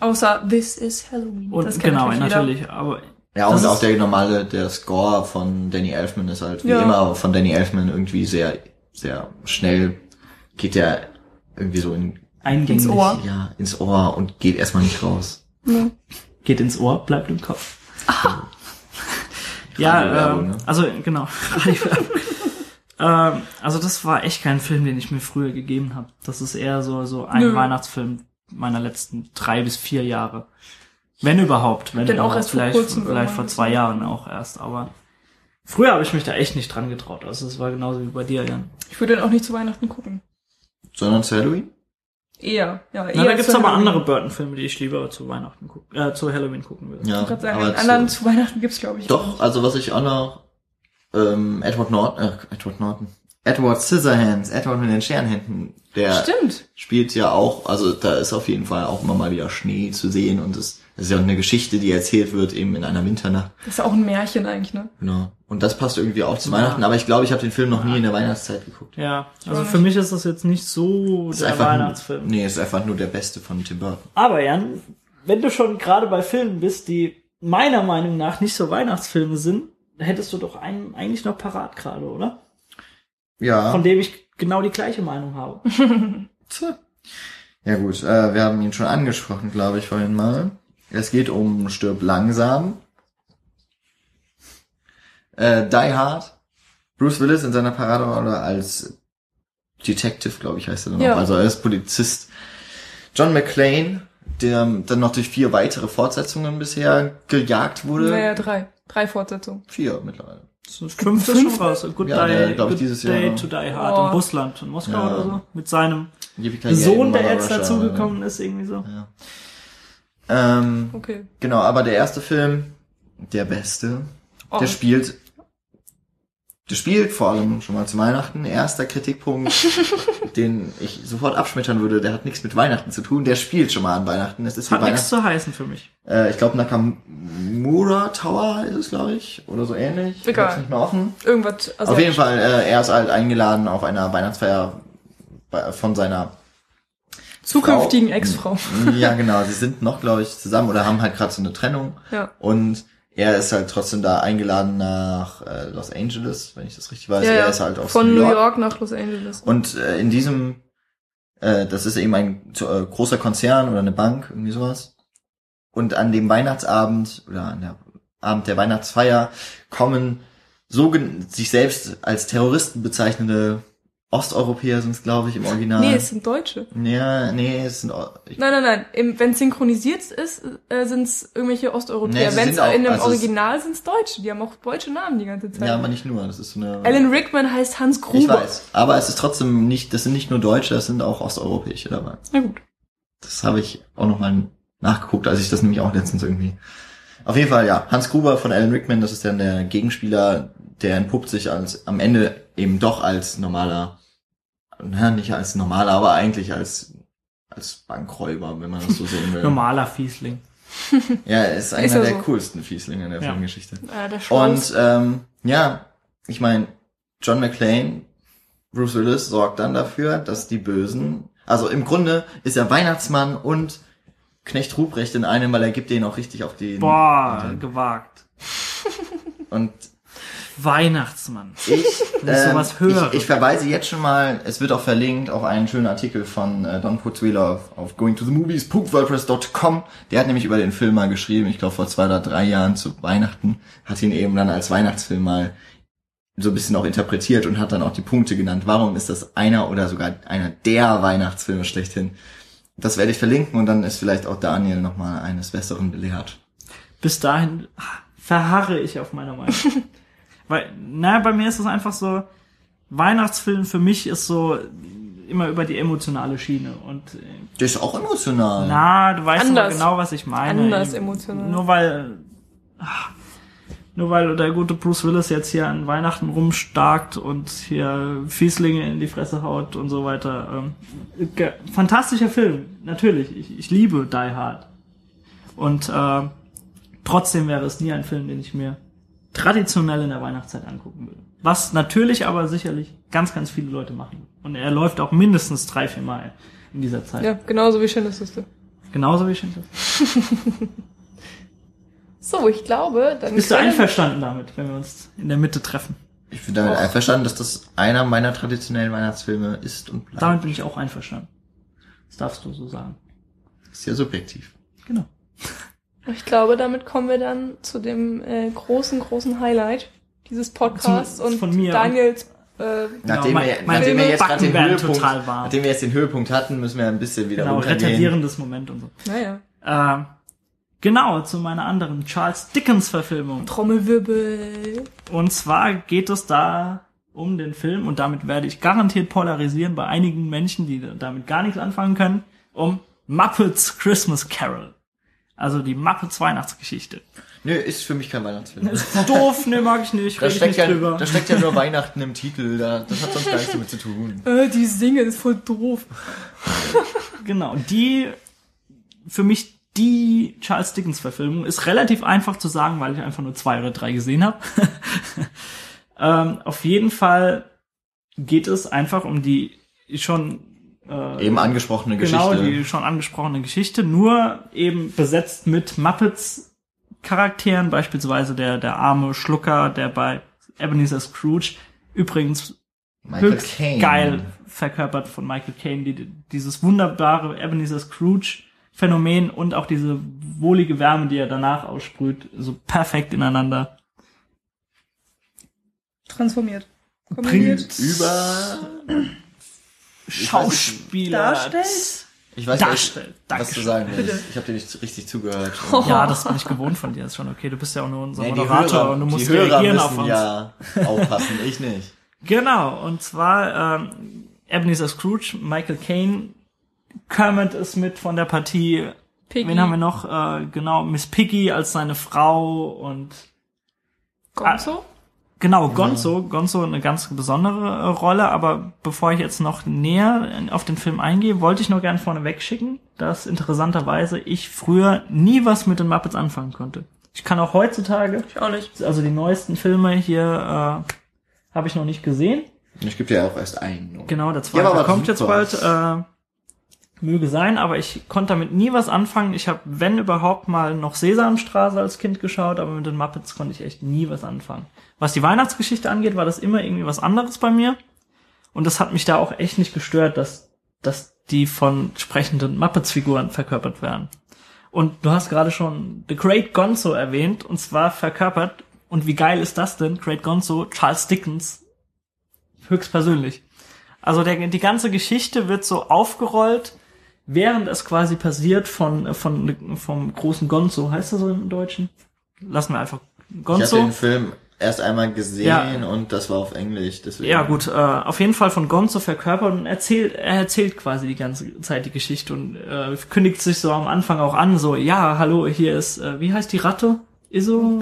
Außer This is Halloween. und das kennt genau, natürlich. Aber Ja, Das und auch der normale, der Score von Danny Elfman ist halt wie Ja. immer von Danny Elfman irgendwie sehr, sehr schnell geht der irgendwie so in, eingängig. Ins Ohr. ja, ins Ohr und geht erstmal nicht raus. Ja. Geht ins Ohr, bleibt im Kopf. ja, Radiowerbung, ähm, ne? also genau. Ähm, also das war echt kein Film, den ich mir früher gegeben habe. Das ist eher so so ein Nö. Weihnachtsfilm meiner letzten drei bis vier Jahre. Wenn überhaupt. Wenn Denn auch erst vor vielleicht, kurzem vielleicht vor zwei Jahren auch erst. Aber früher habe ich mich da echt nicht dran getraut. Also es war genauso wie bei dir, Jan. Ich würde den auch nicht zu Weihnachten gucken. Sondern zu Halloween? Eher, ja. Eher Na, da gibt's aber Halloween. andere Burton-Filme, die ich lieber zu Weihnachten gucken, äh, zu Halloween gucken würde. Ja, Ich wollte sagen, aber anderen zu, zu Weihnachten gibt's glaube ich. doch, also was ich auch noch, ähm, Edward Norton, äh, Edward Norton, Edward Scissorhands, Edward mit den Scherenhänden, der Stimmt. spielt ja auch, also da ist auf jeden Fall auch immer mal wieder Schnee zu sehen und es das ist ja auch eine Geschichte, die erzählt wird eben in einer Winternacht. Das ist ja auch ein Märchen eigentlich, ne? Genau. Und das passt irgendwie auch zu Weihnachten, aber ich glaube, ich habe den Film noch nie in der Weihnachtszeit geguckt. Ja, also für mich ist das jetzt nicht so ist der Weihnachtsfilm. Nur, nee, es ist einfach nur der beste von Tim Burton. Aber Jan, wenn du schon gerade bei Filmen bist, die meiner Meinung nach nicht so Weihnachtsfilme sind, hättest du doch einen eigentlich noch parat gerade, oder? Ja. Von dem ich genau die gleiche Meinung habe. Tja. Ja gut, äh, wir haben ihn schon angesprochen, glaube ich, vorhin mal. Es geht um Stirb langsam. Äh, Die Hard. Bruce Willis in seiner Paraderolle als Detective, glaube ich, heißt er dann Ja. auch. Also als Polizist. John McClane, der dann noch durch vier weitere Fortsetzungen bisher gejagt wurde. Naja, drei. Drei Fortsetzungen. Vier mittlerweile. So fünf ist schon raus. Good Ja, Day, der, ich, Good dieses Day to Die Hard Oh. in Russland, in Moskau Ja. oder so. Mit seinem Sohn, der jetzt dazugekommen ist, irgendwie so. Ja. Ähm, Okay. Genau, aber der erste Film, der beste, Oh. der spielt, der spielt vor allem schon mal zu Weihnachten. Erster Kritikpunkt, den ich sofort abschmettern würde, der hat nichts mit Weihnachten zu tun, der spielt schon mal an Weihnachten. Es ist Hat nichts zu heißen für mich. Äh, ich glaube Nakamura Tower ist es, glaube ich, oder so ähnlich. Ich Egal. hab's nicht mehr offen. Irgendwas. Also Auf jeden Fall, äh, er ist halt eingeladen auf einer Weihnachtsfeier von seiner Zukünftigen Frau. Ex-Frau. ja, genau. Sie sind noch, glaube ich, zusammen oder haben halt gerade so eine Trennung. Ja. Und er ist halt trotzdem da eingeladen nach äh, Los Angeles, wenn ich das richtig weiß. ja, er ist halt aus Von New York. York nach Los Angeles. Und äh, in diesem, äh, das ist eben ein äh, großer Konzern oder eine Bank, irgendwie sowas. Und an dem Weihnachtsabend oder an der Abend der Weihnachtsfeier kommen so sich selbst als Terroristen bezeichnende Osteuropäer sind es, glaube ich, im Original. Nee, es sind Deutsche. ja, nee, es sind O- Nein, nein, nein. Wenn synchronisiert ist, äh, sind es irgendwelche Nee, Osteuropäer. sie wenn es sind auch- in dem also es- Original sind es Deutsche. Die haben auch deutsche Namen die ganze Zeit. ja, aber nicht nur. Das ist so eine. Alan Rickman heißt Hans Gruber. Ich weiß. Aber es ist trotzdem nicht, das sind nicht nur Deutsche, das sind auch Osteuropäische dabei. Na gut. Das habe ich auch nochmal nachgeguckt, als ich das nämlich auch letztens irgendwie. Auf jeden Fall, ja. Hans Gruber von Alan Rickman, das ist dann der Gegenspieler, der entpuppt sich als am Ende eben doch als normaler, na, nicht als normaler, aber eigentlich als als Bankräuber, wenn man das so sehen will. Normaler Fiesling. Ja, er ist einer Ist er der so. coolsten Fieslinge in der Ja. Filmgeschichte. Äh, der. Und ähm, ja, ich meine, John McClane, Bruce Willis sorgt dann dafür, dass die Bösen, also im Grunde ist er Weihnachtsmann und Knecht Ruprecht in einem, weil er gibt denen auch richtig auf die Boah, gewagt. und Weihnachtsmann. ich, ich sowas höre. ich, ich verweise jetzt schon mal, es wird auch verlinkt auf einen schönen Artikel von äh, Don Putzweiler auf, auf goingtothemovies.wordpress.com. Der hat nämlich über den Film mal geschrieben, ich glaube vor zwei oder drei Jahren zu Weihnachten, hat ihn eben dann als Weihnachtsfilm mal so ein bisschen auch interpretiert und hat dann auch die Punkte genannt. Warum ist das einer oder sogar einer der Weihnachtsfilme schlechthin? Das werde ich verlinken und dann ist vielleicht auch Daniel nochmal eines Besseren belehrt. Bis dahin ah, verharre ich auf meiner Meinung. Weil, na, bei mir ist es einfach so, Weihnachtsfilm für mich ist so immer über die emotionale Schiene und äh, Das ist auch emotional. na, du weißt aber Anders. genau, was ich meine. Anders emotional. Nur weil, ach, nur weil der gute Bruce Willis jetzt hier an Weihnachten rumstarkt und hier Fieslinge in die Fresse haut und so weiter. Ähm, ge- fantastischer Film, natürlich. Ich, ich liebe Die Hard. Und äh, trotzdem wäre es nie ein Film, den ich mir traditionell in der Weihnachtszeit angucken würde. Was natürlich aber sicherlich ganz, ganz viele Leute machen. Und er läuft auch mindestens drei, vier Mal in dieser Zeit. ja, genauso wie schön das ist. Genauso wie Schindler. So, ich glaube, dann Bist du einverstanden damit, wenn wir uns in der Mitte treffen? Ich bin damit einverstanden, dass das einer meiner traditionellen Weihnachtsfilme ist und bleibt. Damit bin ich auch einverstanden. Das darfst du so sagen. Ist ja subjektiv. Genau. Ich glaube, damit kommen wir dann zu dem äh, großen, großen Highlight dieses Podcasts Zum- und von mir. Daniels äh, Nachdem, wir, meine nachdem wir jetzt den Höhepunkt, nachdem wir jetzt den Höhepunkt hatten, müssen wir ein bisschen wieder Genau, retardierendes Moment und so. naja, Äh, genau, zu meiner anderen Charles Dickens Verfilmung. Trommelwirbel. Und zwar geht es da um den Film, und damit werde ich garantiert polarisieren bei einigen Menschen, die damit gar nichts anfangen können, um Muppets Christmas Carol. Also die Muppets Weihnachtsgeschichte. Nö, ist für mich kein Weihnachtsfilm. Ist doof, ne, mag ich nicht, Da steckt, nicht ja, drüber. da steckt ja nur Weihnachten im Titel. Da, das hat sonst gar nichts damit zu tun. Äh, die singen, ist voll doof. Genau, die für mich die Charles Dickens Verfilmung ist relativ einfach zu sagen, weil ich einfach nur zwei oder drei gesehen habe. ähm, auf jeden Fall geht es einfach um die schon äh, Eben angesprochene genau Geschichte. die schon angesprochene Geschichte, nur eben besetzt mit Muppets Charakteren, beispielsweise der der arme Schlucker, der bei Ebenezer Scrooge übrigens Michael höchst Caine. geil verkörpert von Michael Caine, die, dieses wunderbare Ebenezer Scrooge Phänomen und auch diese wohlige Wärme, die er danach aussprüht, so perfekt ineinander Transformiert. bringt. Über... Schauspieler Darstellt? Ich weiß darstellt. nicht, was du sagen willst. Ich habe dir nicht richtig zugehört. Ja, das bin ich gewohnt von dir, ist schon okay. Du bist ja auch nur unser Nee, die Moderator Hörer, und du die musst Hörer reagieren müssen auf uns. ja aufpassen, ich nicht. Genau, und zwar ähm, Ebenezer Scrooge, Michael Caine, Kermit ist mit von der Partie. Piggy. Wen haben wir noch? Äh, genau, Miss Piggy als seine Frau und Gonzo? Genau, Gonzo. Gonzo eine ganz besondere äh, Rolle, aber bevor ich jetzt noch näher auf den Film eingehe, wollte ich nur gerne vorneweg schicken, dass interessanterweise ich früher nie was mit den Muppets anfangen konnte. Ich kann auch heutzutage, Ich auch nicht. also die neuesten Filme hier, äh, habe ich noch nicht gesehen. Ich gebe dir ja auch erst einen. Genau, der zweite Ja, aber kommt jetzt bald. Äh, möge sein, aber ich konnte damit nie was anfangen. Ich habe, wenn überhaupt, mal noch Sesamstraße als Kind geschaut, aber mit den Muppets konnte ich echt nie was anfangen. Was die Weihnachtsgeschichte angeht, war das immer irgendwie was anderes bei mir. Und das hat mich da auch echt nicht gestört, dass, dass die von sprechenden Muppets-Figuren verkörpert werden. Und du hast gerade schon The Great Gonzo erwähnt, und zwar verkörpert, und wie geil ist das denn? Great Gonzo, Charles Dickens, höchstpersönlich. Also der, die ganze Geschichte wird so aufgerollt, während es quasi passiert von, von, vom großen Gonzo. Heißt das so im Deutschen? Lassen wir einfach Ich habe Gonzo. den Film erst einmal gesehen Ja. und das war auf Englisch. Deswegen. Ja, gut, äh, auf jeden Fall von Gonzo verkörpert und erzählt, er erzählt quasi die ganze Zeit die Geschichte und äh, kündigt sich so am Anfang auch an, so, ja, hallo, hier ist, äh, wie heißt die Ratte? Iso?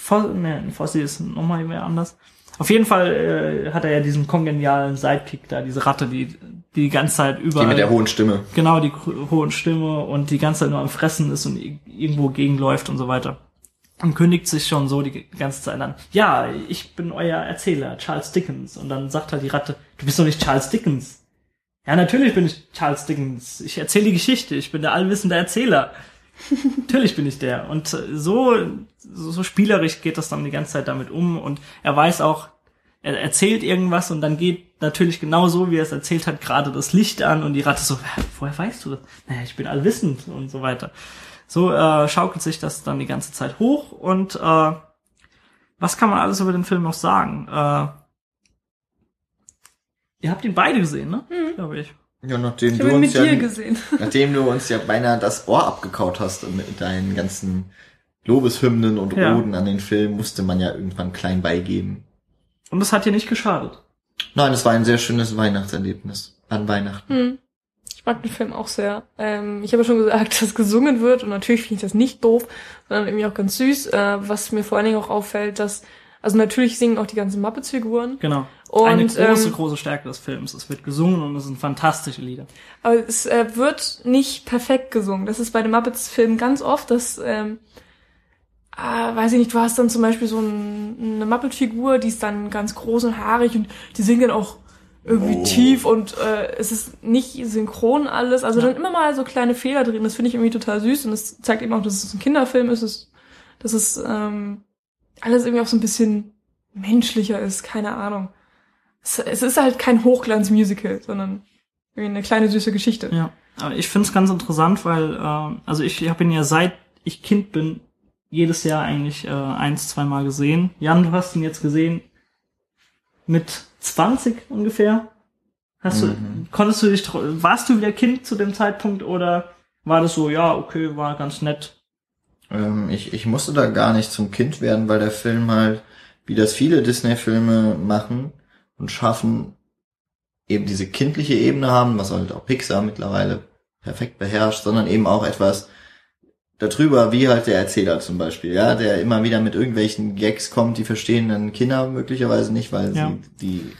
Fo ne, Fossi ist nochmal mehr anders. Auf jeden Fall äh, hat er ja diesen kongenialen Sidekick da, diese Ratte, die die, die ganze Zeit Die überall... mit der hohen Stimme. Genau, die ho- hohen Stimme und die ganze Zeit nur am Fressen ist und irgendwo gegenläuft und so weiter. Und kündigt sich schon so die ganze Zeit an. Ja, ich bin euer Erzähler, Charles Dickens. Und dann sagt halt die Ratte, du bist doch nicht Charles Dickens. Ja, natürlich bin ich Charles Dickens. Ich erzähle die Geschichte. Ich bin der allwissende Erzähler. natürlich bin ich der. Und äh, so, so, so spielerisch geht das dann die ganze Zeit damit um. Und er weiß auch, er erzählt irgendwas und dann geht natürlich genau so, wie er es erzählt hat, gerade das Licht an und die Ratte so, "Hä, woher weißt du das? Naja, ich bin allwissend und so weiter. So äh, schaukelt sich das dann die ganze Zeit hoch und äh, was kann man alles über den Film noch sagen? Äh, ihr habt ihn beide gesehen, ne? Glaube ich. Ja, nachdem Ich du habe ihn uns mit ja, dir gesehen. nachdem du uns ja beinahe das Ohr abgekaut hast mit deinen ganzen Lobeshymnen und Ja. Oden an den Film, musste man ja irgendwann klein beigeben. Und das hat dir nicht geschadet. Nein, es war ein sehr schönes Weihnachtserlebnis an Weihnachten. Hm. Ich mag den Film auch sehr. Ähm, ich habe ja schon gesagt, dass gesungen wird und natürlich finde ich das nicht doof, sondern irgendwie auch ganz süß. Äh, was mir vor allen Dingen auch auffällt, dass, also natürlich singen auch die ganzen Muppets-Figuren, Genau. Und, Eine große, ähm, große Stärke des Films. Es wird gesungen und es sind fantastische Lieder. aber es äh, wird nicht perfekt gesungen. Das ist bei den Muppets-Filmen ganz oft, dass, ähm, ah, weiß ich nicht, du hast dann zum Beispiel so ein, eine Muppet-Figur, die ist dann ganz groß und haarig und die singen dann auch irgendwie Oh. tief und äh, es ist nicht synchron alles. Also dann immer mal so kleine Fehler drin. Das finde ich irgendwie total süß und das zeigt eben auch, dass es ein Kinderfilm ist, dass, dass es ähm, alles irgendwie auch so ein bisschen menschlicher ist, keine Ahnung. Es, es ist halt kein Hochglanz-Musical, sondern irgendwie eine kleine süße Geschichte. Ja, aber ich finde es ganz interessant, weil, äh, also ich habe ihn ja seit ich Kind bin jedes Jahr eigentlich äh, eins, zweimal gesehen. Jan, du hast ihn jetzt gesehen mit 20 ungefähr. Hast Mhm. du, konntest du dich, warst du wieder Kind zu dem Zeitpunkt oder war das so, ja, okay, war ganz nett? Ähm, ich, ich musste da gar nicht zum Kind werden, weil der Film halt, wie das viele Disney-Filme machen und schaffen, eben diese kindliche Ebene haben, was halt auch Pixar mittlerweile perfekt beherrscht, sondern eben auch etwas darüber, wie halt der Erzähler zum Beispiel, ja, der immer wieder mit irgendwelchen Gags kommt, die verstehen dann Kinder möglicherweise nicht, weil Ja. sie die,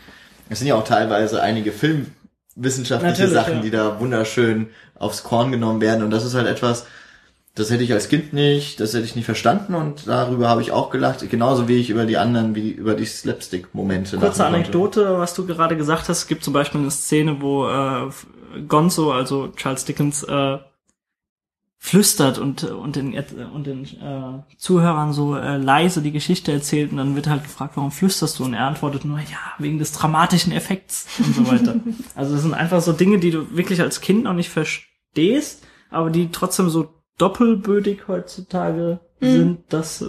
es sind ja auch teilweise einige filmwissenschaftliche Natürlich, Sachen, ja. die da wunderschön aufs Korn genommen werden und das ist halt etwas, das hätte ich als Kind nicht, das hätte ich nicht verstanden und darüber habe ich auch gelacht, genauso wie ich über die anderen, wie über die Slapstick-Momente Kurze. Anekdote, was du gerade gesagt hast. Es gibt zum Beispiel eine Szene, wo äh, Gonzo, also Charles Dickens, äh, flüstert und, und den, und den äh, Zuhörern so äh, leise die Geschichte erzählt und dann wird halt gefragt, warum flüsterst du? Und er antwortet nur, ja, wegen des dramatischen Effekts und so weiter. also das sind einfach so Dinge, die du wirklich als Kind noch nicht verstehst, aber die trotzdem so doppelbödig heutzutage sind, dass,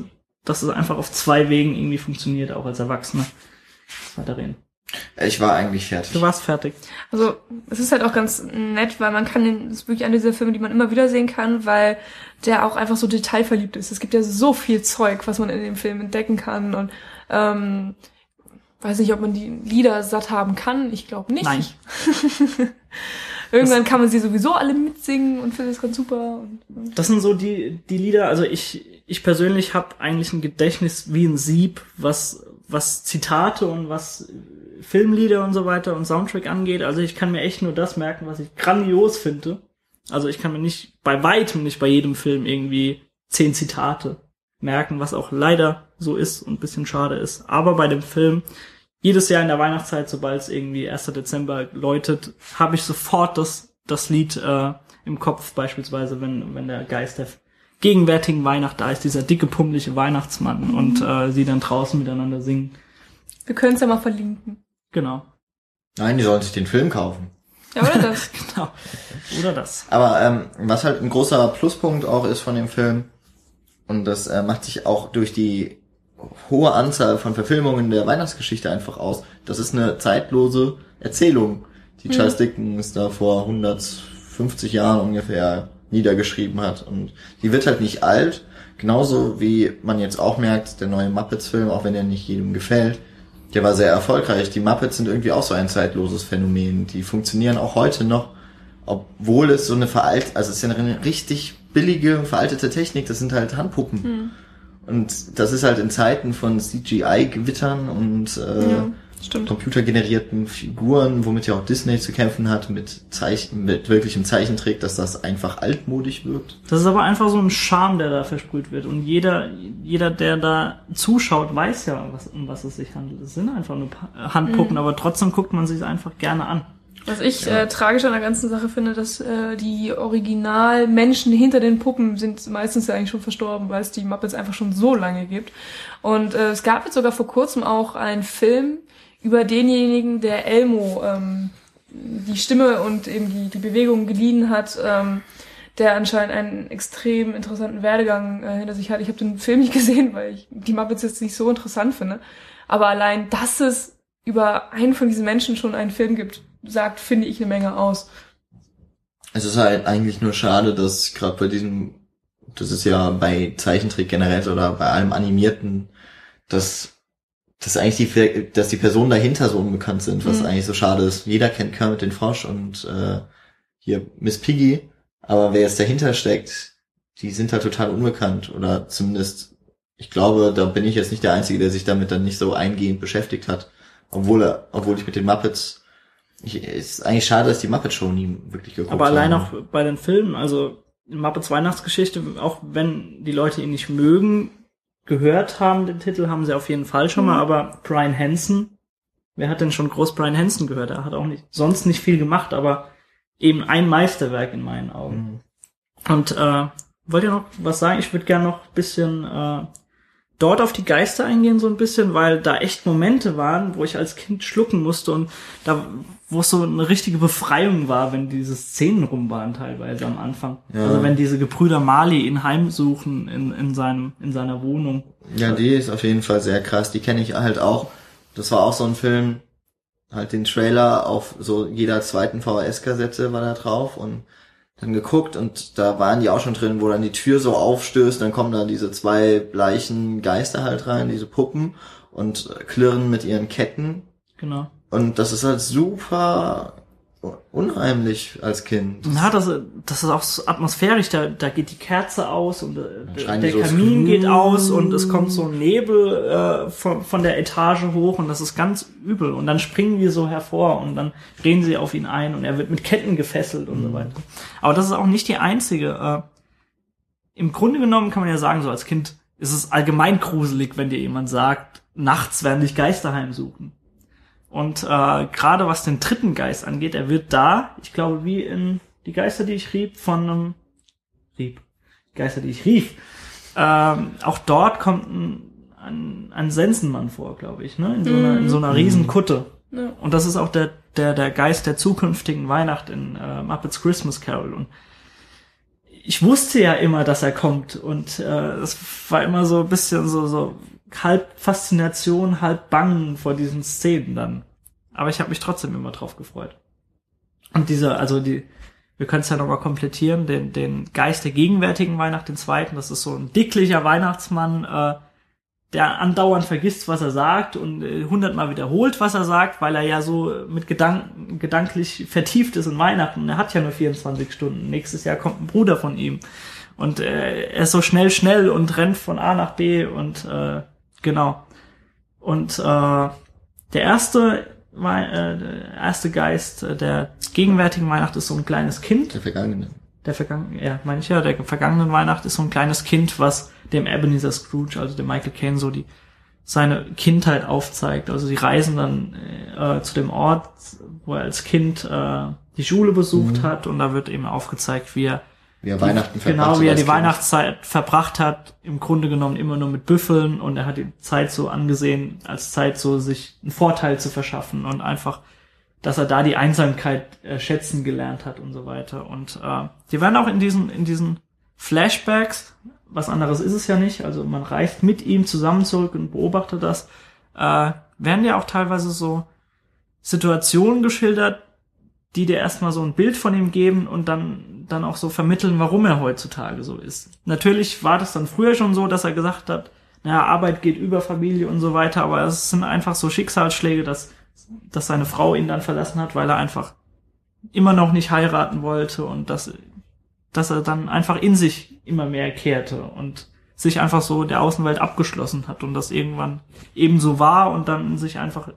dass es einfach auf zwei Wegen irgendwie funktioniert, auch als Erwachsener. Weiterreden. Ich war eigentlich fertig. Du warst fertig. Also es ist halt auch ganz nett, weil man kann den, das ist wirklich einer dieser Filme, die man immer wieder sehen kann, weil der auch einfach so detailverliebt ist. Es gibt ja so viel Zeug, was man in dem Film entdecken kann und ähm, weiß nicht, ob man die Lieder satt haben kann. Ich glaube nicht. Nein. Irgendwann kann man sie sowieso alle mitsingen und findet es ganz super. Und, Das sind so die, die Lieder, also ich, ich persönlich habe eigentlich ein Gedächtnis wie ein Sieb, was, was Zitate und was Filmlieder und so weiter und Soundtrack angeht. Also ich kann mir echt nur das merken, was ich grandios finde. Also ich kann mir nicht, bei weitem nicht bei jedem Film irgendwie zehn Zitate merken, was auch leider so ist und bisschen schade ist. Aber bei dem Film, jedes Jahr in der Weihnachtszeit, sobald es irgendwie 1. Dezember läutet, habe ich sofort das, das Lied äh, im Kopf, beispielsweise, wenn, wenn der Geist der gegenwärtigen Weihnacht da ist, dieser dicke, pummelige Weihnachtsmann und äh, sie dann draußen miteinander singen. wir können es ja mal verlinken. Genau. Nein, die sollen sich den Film kaufen. Ja, oder das? Genau. Oder das. Aber ähm, was halt ein großer Pluspunkt auch ist von dem Film, und das äh, macht sich auch durch die hohe Anzahl von Verfilmungen der Weihnachtsgeschichte einfach aus, das ist eine zeitlose Erzählung, die Charles Dickens da vor 150 Jahren ungefähr niedergeschrieben hat. Und die wird halt nicht alt, genauso wie man jetzt auch merkt, der neue Muppets-Film, auch wenn er nicht jedem gefällt, der war sehr erfolgreich. Die Muppets sind irgendwie auch so ein zeitloses Phänomen. Die funktionieren auch heute noch, obwohl es so eine veralt, also es ist ja eine richtig billige, veraltete Technik, das sind halt Handpuppen. Hm. Und das ist halt in Zeiten von CGI-Gewittern und äh, Ja, stimmt. computergenerierten Figuren, womit ja auch Disney zu kämpfen hat, mit Zeichen, mit wirklichem Zeichentrick, dass das einfach altmodisch wirkt. Das ist aber einfach so ein Charme, der da versprüht wird. Und jeder, jeder, der da zuschaut, weiß ja, was, um was es sich handelt. Es sind einfach nur Pa- Handpuppen, aber trotzdem guckt man sich es einfach gerne an. Was ich äh, tragisch an der ganzen Sache finde, dass äh, die Originalmenschen hinter den Puppen sind meistens ja eigentlich schon verstorben, weil es die Muppets einfach schon so lange gibt. Und äh, es gab jetzt sogar vor kurzem auch einen Film über denjenigen, der Elmo ähm, die Stimme und eben die, die Bewegung geliehen hat, ähm, der anscheinend einen extrem interessanten Werdegang äh, hinter sich hat. Ich habe den Film nicht gesehen, weil ich die Muppets jetzt nicht so interessant finde. Aber allein, dass es über einen von diesen Menschen schon einen Film gibt, sagt, finde ich eine Menge aus. Es ist halt eigentlich nur schade, dass gerade bei diesem, das ist ja bei Zeichentrick generell oder bei allem Animierten, dass, dass eigentlich die, dass die Personen dahinter so unbekannt sind, was Mhm. eigentlich so schade ist. Jeder kennt Kermit den Frosch und äh, hier Miss Piggy, aber wer jetzt dahinter steckt, die sind halt total unbekannt oder zumindest, ich glaube, da bin ich jetzt nicht der Einzige, der sich damit dann nicht so eingehend beschäftigt hat, obwohl er, obwohl ich mit den Muppets ich, ist eigentlich schade, dass die Muppet Show nie wirklich geguckt Aber allein haben. auch bei den Filmen, also Muppets Weihnachtsgeschichte, auch wenn die Leute ihn nicht mögen, gehört haben, den Titel haben sie auf jeden Fall schon mal, aber Brian Hansen, wer hat denn schon groß Brian Hansen gehört? Er hat auch nicht, sonst nicht viel gemacht, aber eben ein Meisterwerk in meinen Augen. Mhm. Und äh, wollt ihr noch was sagen? Ich würde gerne noch ein bisschen äh, dort auf die Geister eingehen, so ein bisschen, weil da echt Momente waren, wo ich als Kind schlucken musste und da, wo es so eine richtige Befreiung war, wenn diese Szenen rum waren teilweise am Anfang. Ja. Also wenn diese Gebrüder Mali ihn heimsuchen in, in, seinem, in seiner Wohnung. Ja, die ist auf jeden Fall sehr krass. Die kenne ich halt auch. Das war auch so ein Film, halt den Trailer auf so jeder zweiten VHS-Kassette war da drauf und dann geguckt und da waren die auch schon drin, wo dann die Tür so aufstößt, dann kommen da diese zwei bleichen Geister halt rein, diese Puppen und klirren mit ihren Ketten Genau. und das ist halt super unheimlich als Kind. Ja, das, das ist auch so atmosphärisch, da, da geht die Kerze aus und äh, der die so, Kamin geht aus und es kommt so ein Nebel äh, von, von der Etage hoch und das ist ganz übel. Und dann springen wir so hervor und dann reden sie auf ihn ein und er wird mit Ketten gefesselt und so weiter. Aber das ist auch nicht die einzige. Äh, Im Grunde genommen kann man ja sagen, so als Kind ist es allgemein gruselig, wenn dir jemand sagt, nachts werden dich Geister heimsuchen. Und äh, gerade was den dritten Geist angeht, er wird da, ich glaube, wie in die Geister, die ich rieb, von einem rieb, Geister, die ich rief. Ähm, auch dort kommt ein, ein, ein Sensenmann vor, glaube ich, ne? In so einer, in so einer riesen Kutte. Ja. Und das ist auch der, der, der Geist der zukünftigen Weihnacht in äh, Muppets Christmas Carol. Und ich wusste ja immer, dass er kommt. Und äh, es war immer so ein bisschen so, so halb Faszination, halb Bangen vor diesen Szenen dann. Aber ich habe mich trotzdem immer drauf gefreut. Und diese, also die, wir können es ja nochmal komplettieren, den, den Geist der gegenwärtigen Weihnacht, den zweiten, das ist so ein dicklicher Weihnachtsmann, äh, der andauernd vergisst, was er sagt und äh, hundertmal wiederholt, was er sagt, weil er ja so mit Gedanken, gedanklich vertieft ist in Weihnachten. Er hat ja nur 24 Stunden. Nächstes Jahr kommt ein Bruder von ihm. Und äh, er ist so schnell, schnell und rennt von A nach B und äh, genau. Und äh, der erste, äh, der erste Geist äh, der gegenwärtigen Weihnacht ist so ein kleines Kind Der Vergangene. der vergangenen, ja, meine ich ja, der vergangenen Weihnacht ist so ein kleines Kind, was dem Ebenezer Scrooge, also dem Michael Caine, so die seine Kindheit aufzeigt. Also sie reisen dann äh, zu dem Ort, wo er als Kind äh, die Schule besucht hat und da wird eben aufgezeigt, wie er Wie er Weihnachten verbracht genau wie er die. Weihnachtszeit verbracht hat, im Grunde genommen immer nur mit Büffeln und er hat die Zeit so angesehen, als Zeit so sich einen Vorteil zu verschaffen und einfach, dass er da die Einsamkeit äh, schätzen gelernt hat und so weiter. Und äh, die werden auch in diesen, in diesen Flashbacks, was anderes ist es ja nicht, also man reist mit ihm zusammen zurück und beobachtet das, äh, werden ja auch teilweise so Situationen geschildert, die dir erstmal so ein Bild von ihm geben und dann, dann auch so vermitteln, warum er heutzutage so ist. Natürlich war das dann früher schon so, dass er gesagt hat, naja, Arbeit geht über Familie und so weiter, aber es sind einfach so Schicksalsschläge, dass, dass seine Frau ihn dann verlassen hat, weil er einfach immer noch nicht heiraten wollte und dass, dass er dann einfach in sich immer mehr kehrte und sich einfach so der Außenwelt abgeschlossen hat und das irgendwann ebenso war und dann sich einfach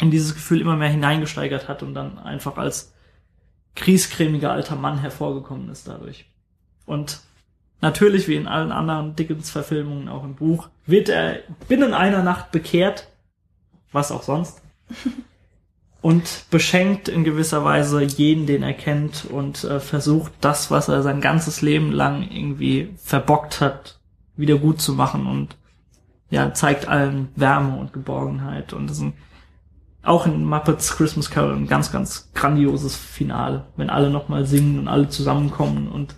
in dieses Gefühl immer mehr hineingesteigert hat und dann einfach als kriescremiger alter Mann hervorgekommen ist dadurch. Und natürlich, wie in allen anderen Dickens-Verfilmungen, auch im Buch, wird er binnen einer Nacht bekehrt, was auch sonst, und beschenkt in gewisser Weise jeden, den er kennt und äh, versucht, das, was er sein ganzes Leben lang irgendwie verbockt hat, wieder gut zu machen und ja, zeigt allen Wärme und Geborgenheit und das ist ein auch in Muppets Christmas Carol ein ganz, ganz grandioses Finale, wenn alle nochmal singen und alle zusammenkommen und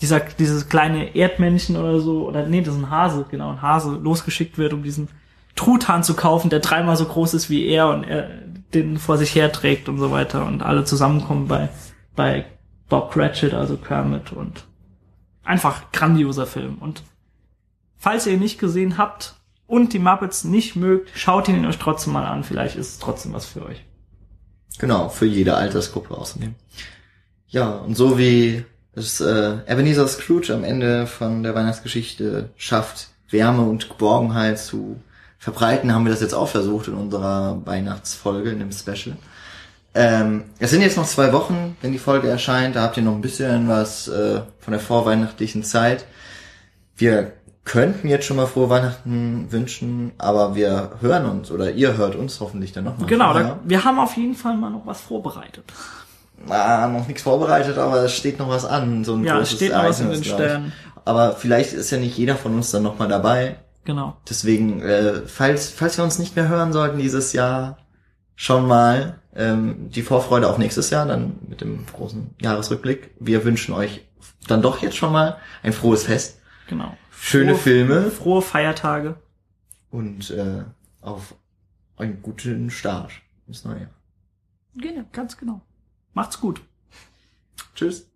dieser, dieses kleine Erdmännchen oder so, oder nee, das ist ein Hase, genau, ein Hase losgeschickt wird, um diesen Truthahn zu kaufen, der dreimal so groß ist wie er und er den vor sich herträgt und so weiter und alle zusammenkommen bei, bei Bob Cratchit, also Kermit und einfach grandioser Film. Und falls ihr ihn nicht gesehen habt, und die Muppets nicht mögt, schaut ihn euch trotzdem mal an. Vielleicht ist es trotzdem was für euch. Genau, für jede Altersgruppe außerdem. Ja, und so wie es äh, Ebenezer Scrooge am Ende von der Weihnachtsgeschichte schafft, Wärme und Geborgenheit zu verbreiten, haben wir das jetzt auch versucht in unserer Weihnachtsfolge, in dem Special. Ähm, es sind jetzt noch zwei Wochen, wenn die Folge erscheint. Da habt ihr noch ein bisschen was äh, von der vorweihnachtlichen Zeit. Wir könnten jetzt schon mal frohe Weihnachten wünschen, aber wir hören uns oder ihr hört uns hoffentlich dann nochmal. Genau, da, wir haben auf jeden Fall mal noch was vorbereitet. Na, noch nichts vorbereitet, aber es steht noch was an, so ein ja, großes es steht noch was in den Sternen. Aber vielleicht ist ja nicht jeder von uns dann nochmal dabei. Genau. Deswegen, äh, falls, falls wir uns nicht mehr hören sollten dieses Jahr, schon mal ähm, die Vorfreude auf nächstes Jahr, dann mit dem großen Jahresrückblick. Wir wünschen euch dann doch jetzt schon mal ein frohes Fest. Genau Schöne frohe, Filme. Frohe Feiertage. Und äh, auf einen guten Start ins neue Genau, ganz genau. Macht's gut. Tschüss.